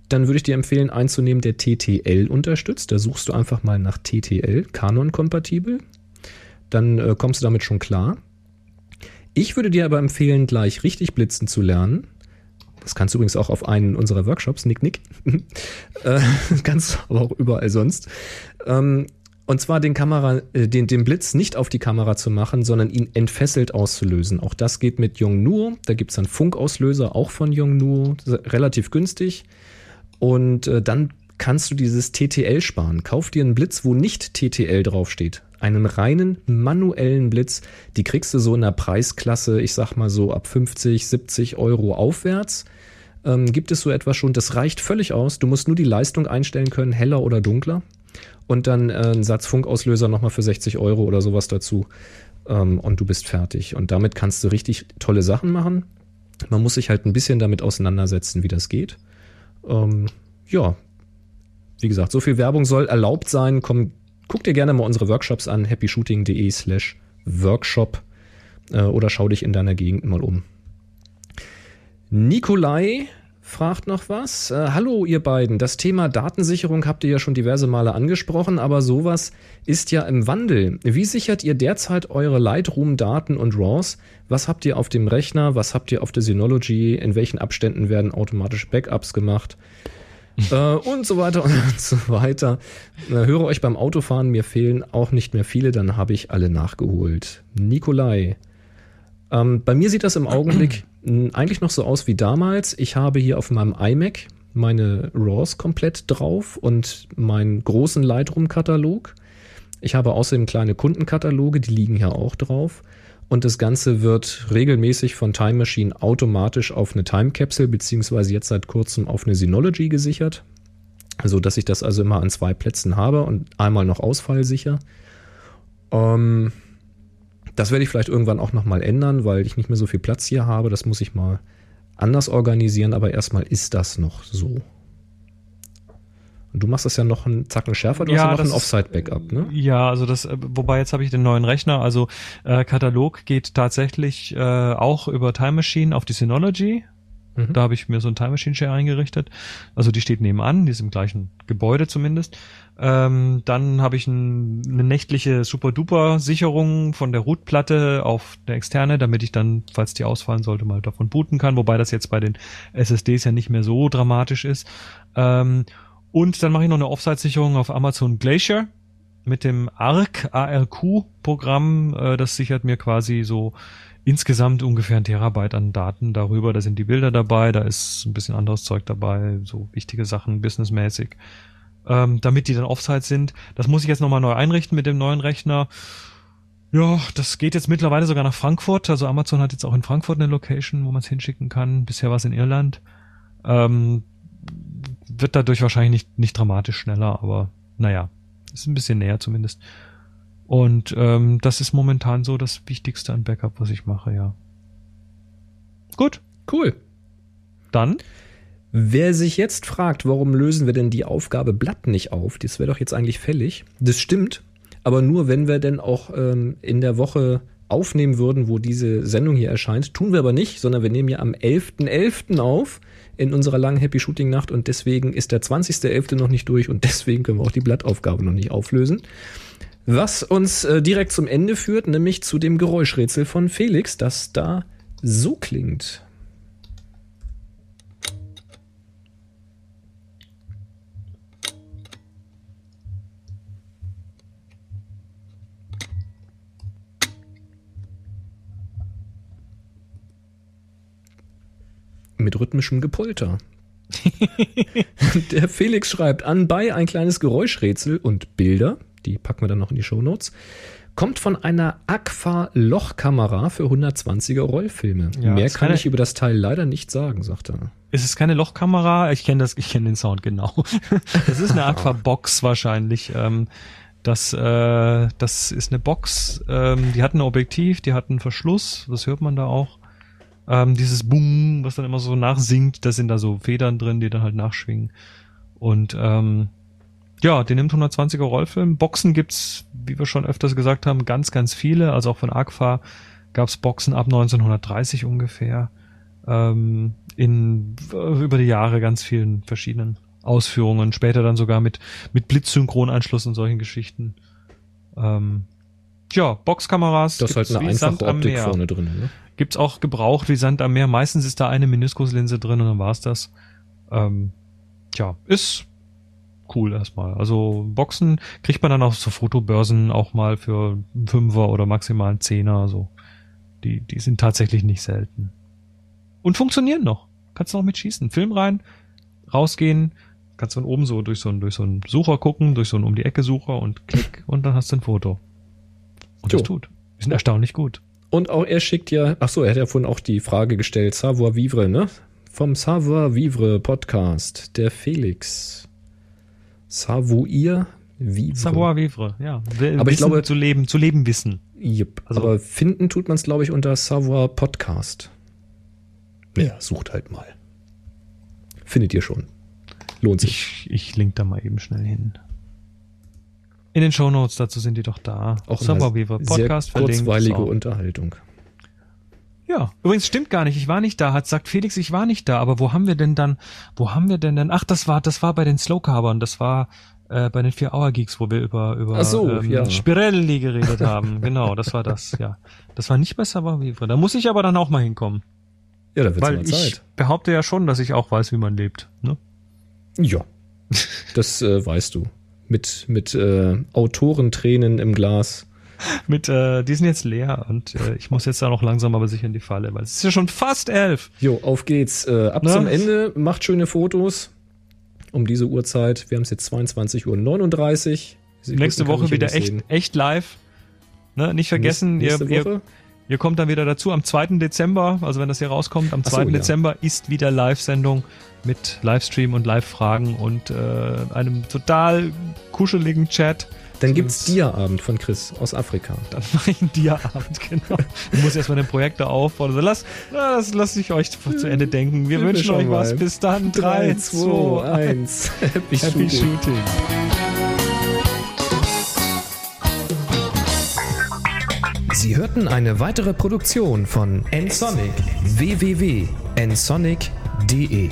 dann würde ich dir empfehlen, einzunehmen, der TTL unterstützt. Da suchst du einfach mal nach TTL, Canon-kompatibel. Dann äh, kommst du damit schon klar. Ich würde dir aber empfehlen, gleich richtig blitzen zu lernen. Das kannst du übrigens auch auf einen unserer Workshops, Nick Nick. äh, kannst du aber auch überall sonst. Ähm, Und zwar den Kamera, äh, den, den Blitz nicht auf die Kamera zu machen, sondern ihn entfesselt auszulösen. Auch das geht mit Yongnuo. Da gibt es einen Funkauslöser, auch von Yongnuo, relativ günstig. Und äh, dann kannst du dieses TTL sparen. Kauf dir einen Blitz, wo nicht TTL draufsteht. Einen reinen manuellen Blitz. Die kriegst du so in der Preisklasse, ich sag mal so ab 50, 70 Euro aufwärts. Ähm, gibt es so etwas schon. Das reicht völlig aus. Du musst nur die Leistung einstellen können, heller oder dunkler und dann äh, einen Satz Funkauslöser nochmal für 60 Euro oder sowas dazu ähm, und du bist fertig. Und damit kannst du richtig tolle Sachen machen. Man muss sich halt ein bisschen damit auseinandersetzen, wie das geht. Ähm, ja, wie gesagt, so viel Werbung soll erlaubt sein. Komm, guck dir gerne mal unsere Workshops an, happyshooting.de slash Workshop äh, oder schau dich in deiner Gegend mal um. Nikolai fragt noch was. Äh, hallo ihr beiden, das Thema Datensicherung habt ihr ja schon diverse Male angesprochen, aber sowas ist ja im Wandel. Wie sichert ihr derzeit eure Lightroom-Daten und RAWs? Was habt ihr auf dem Rechner? Was habt ihr auf der Synology? In welchen Abständen werden automatische Backups gemacht? äh, und so weiter und so weiter. Äh, höre euch beim Autofahren, mir fehlen auch nicht mehr viele, dann habe ich alle nachgeholt. Nikolai. Ähm, bei mir sieht das im Augenblick eigentlich noch so aus wie damals. Ich habe hier auf meinem iMac meine RAWs komplett drauf und meinen großen Lightroom-Katalog. Ich habe außerdem kleine Kundenkataloge, die liegen hier auch drauf. Und das Ganze wird regelmäßig von Time Machine automatisch auf eine Time Capsule beziehungsweise jetzt seit kurzem auf eine Synology gesichert. So dass ich das also immer an zwei Plätzen habe und einmal noch ausfallsicher. Ähm, das werde ich vielleicht irgendwann auch nochmal ändern, weil ich nicht mehr so viel Platz hier habe. Das muss ich mal anders organisieren, aber erstmal ist das noch so. Und du machst das ja noch einen Zacken schärfer, du ja, hast ja noch ein Offside-Backup, ne? Ja, also das, äh, wobei jetzt habe ich den neuen Rechner, also äh, Katalog geht tatsächlich äh, auch über Time Machine auf die Synology. Mhm. Da habe ich mir so ein Time Machine Share eingerichtet. Also die steht nebenan, die ist im gleichen Gebäude zumindest. Ähm, dann habe ich ein, eine nächtliche Super-Duper-Sicherung von der Root-Platte auf der externe, damit ich dann, falls die ausfallen sollte, mal davon booten kann. Wobei das jetzt bei den SSDs ja nicht mehr so dramatisch ist. Ähm, und dann mache ich noch eine Offsite-Sicherung auf Amazon Glacier mit dem ARC, ARQ-Programm. Äh, das sichert mir quasi so insgesamt ungefähr ein Terabyte an Daten darüber. Da sind die Bilder dabei, da ist ein bisschen anderes Zeug dabei, so wichtige Sachen, businessmäßig, ähm, damit die dann Offsite sind. Das muss ich jetzt nochmal neu einrichten mit dem neuen Rechner. Ja, das geht jetzt mittlerweile sogar nach Frankfurt. Also Amazon hat jetzt auch in Frankfurt eine Location, wo man es hinschicken kann. Bisher war es in Irland. Ähm, wird dadurch wahrscheinlich nicht, nicht dramatisch schneller, aber naja, ist ein bisschen näher zumindest. Und ähm, das ist momentan so das Wichtigste an Backup, was ich mache, ja. Gut. Cool. Dann. Wer sich jetzt fragt, warum lösen wir denn die Aufgabe Blatt nicht auf, das wäre doch jetzt eigentlich fällig. Das stimmt, aber nur wenn wir denn auch ähm, in der Woche aufnehmen würden, wo diese Sendung hier erscheint. Tun wir aber nicht, sondern wir nehmen ja am 11.11. .11. auf in unserer langen Happy Shooting Nacht und deswegen ist der 20.11. noch nicht durch und deswegen können wir auch die Blattaufgabe noch nicht auflösen. Was uns äh, direkt zum Ende führt, nämlich zu dem Geräuschrätsel von Felix, das da so klingt. Mit rhythmischem Gepolter. Der Felix schreibt anbei ein kleines Geräuschrätsel und Bilder die packen wir dann noch in die Show Notes. Kommt von einer Aqua-Lochkamera für 120er Rollfilme. Ja, Mehr kann keine, ich über das Teil leider nicht sagen, sagt er. Es ist keine Lochkamera, ich kenne das, ich kenne den Sound genau. Es ist eine Aqua-Box wahrscheinlich. Ähm, das, äh, das ist eine Box, ähm, die hat ein Objektiv, die hat einen Verschluss, das hört man da auch. Ähm, dieses Boom, was dann immer so nachsingt, da sind da so Federn drin, die dann halt nachschwingen. Und ähm, ja, den nimmt 120er Rollfilm. Boxen gibt's, wie wir schon öfters gesagt haben, ganz, ganz viele. Also auch von Agfa gab's Boxen ab 1930 ungefähr. Ähm, in über die Jahre ganz vielen verschiedenen Ausführungen. Später dann sogar mit mit Blitzsynchronanschluss und solchen Geschichten. Ähm, ja, Boxkameras. Das ist halt eine einfache Optik vorne drin. Ne? Gibt's auch gebraucht wie Sand am Meer. Meistens ist da eine Meniskuslinse drin und dann war's das. Ähm, tja, ist cool erstmal. Also Boxen kriegt man dann auf so Fotobörsen auch mal für einen Fünfer oder maximal einen Zehner. So. Die, die sind tatsächlich nicht selten. Und funktionieren noch. Kannst du noch mitschießen. Film rein, rausgehen, kannst von oben so durch so einen, durch so einen Sucher gucken, durch so einen um die Ecke Sucher und klick und dann hast du ein Foto. Und Jo. das tut. Die sind erstaunlich gut. Und auch er schickt ja, ach so, er hat ja vorhin auch die Frage gestellt, Savoir Vivre, ne? Vom Savoir Vivre Podcast, der Felix. Savoir Vivre. Savoir vivre, ja. Aber ich wissen, glaube- zu leben, zu leben wissen. Yep. Also- Aber finden tut man es, glaube ich, unter Savoir Podcast. Ja, sucht halt mal. Findet ihr schon. Lohnt sich. Ich, ich link da mal eben schnell hin. In den Shownotes dazu sind die doch da. Auch Savoir vivre sehr Podcast verlinkt. kurzweilige So. Unterhaltung. Ja, übrigens stimmt gar nicht. Ich war nicht da. Hat sagt Felix, ich war nicht da. Aber wo haben wir denn dann? Wo haben wir denn dann? Ach, das war, das war bei den Slow Carbon. Das war äh, bei den Vier Hour Geeks, wo wir über über so, ähm, ja. Spirelli geredet haben. genau, das war das. Ja, das war nicht bei Savoir Vivre. Da muss ich aber dann auch mal hinkommen, Ja, da wird weil mal ich Zeit. behaupte ja schon, dass ich auch weiß, wie man lebt. Ne? Ja, das äh, weißt du. Mit, mit äh, Autorentränen im Glas. Mit, äh, die sind jetzt leer und äh, ich muss jetzt da noch langsam aber sicher in die Falle, weil es ist ja schon fast elf. Jo, auf geht's. Äh, ab Na? zum Ende. Macht schöne Fotos. Um diese Uhrzeit. Wir haben es jetzt 22.39 Uhr. Nächste Woche wieder echt, sehen. echt live. Ne, nicht vergessen, Nächste ihr, ihr, Woche? ihr kommt dann wieder dazu am 2. Dezember, also wenn das hier rauskommt, am Ach so, 2. ja. Dezember ist wieder Live-Sendung mit Livestream und Live-Fragen und äh, einem total kuscheligen Chat. Dann gibt's Sonst- Dia-Abend von Chris aus Afrika. Dann mache ich einen Dia-Abend, genau. Ich muss erstmal den Projektor aufbauen. Also lass, na, das lasse ich euch zu Ende denken. Wir Wir wünschen euch was. mal. Bis dann. 3, 2, 1. Happy, Happy Shooting. Shooting. Sie hörten eine weitere Produktion von nsonic www.nsonic.de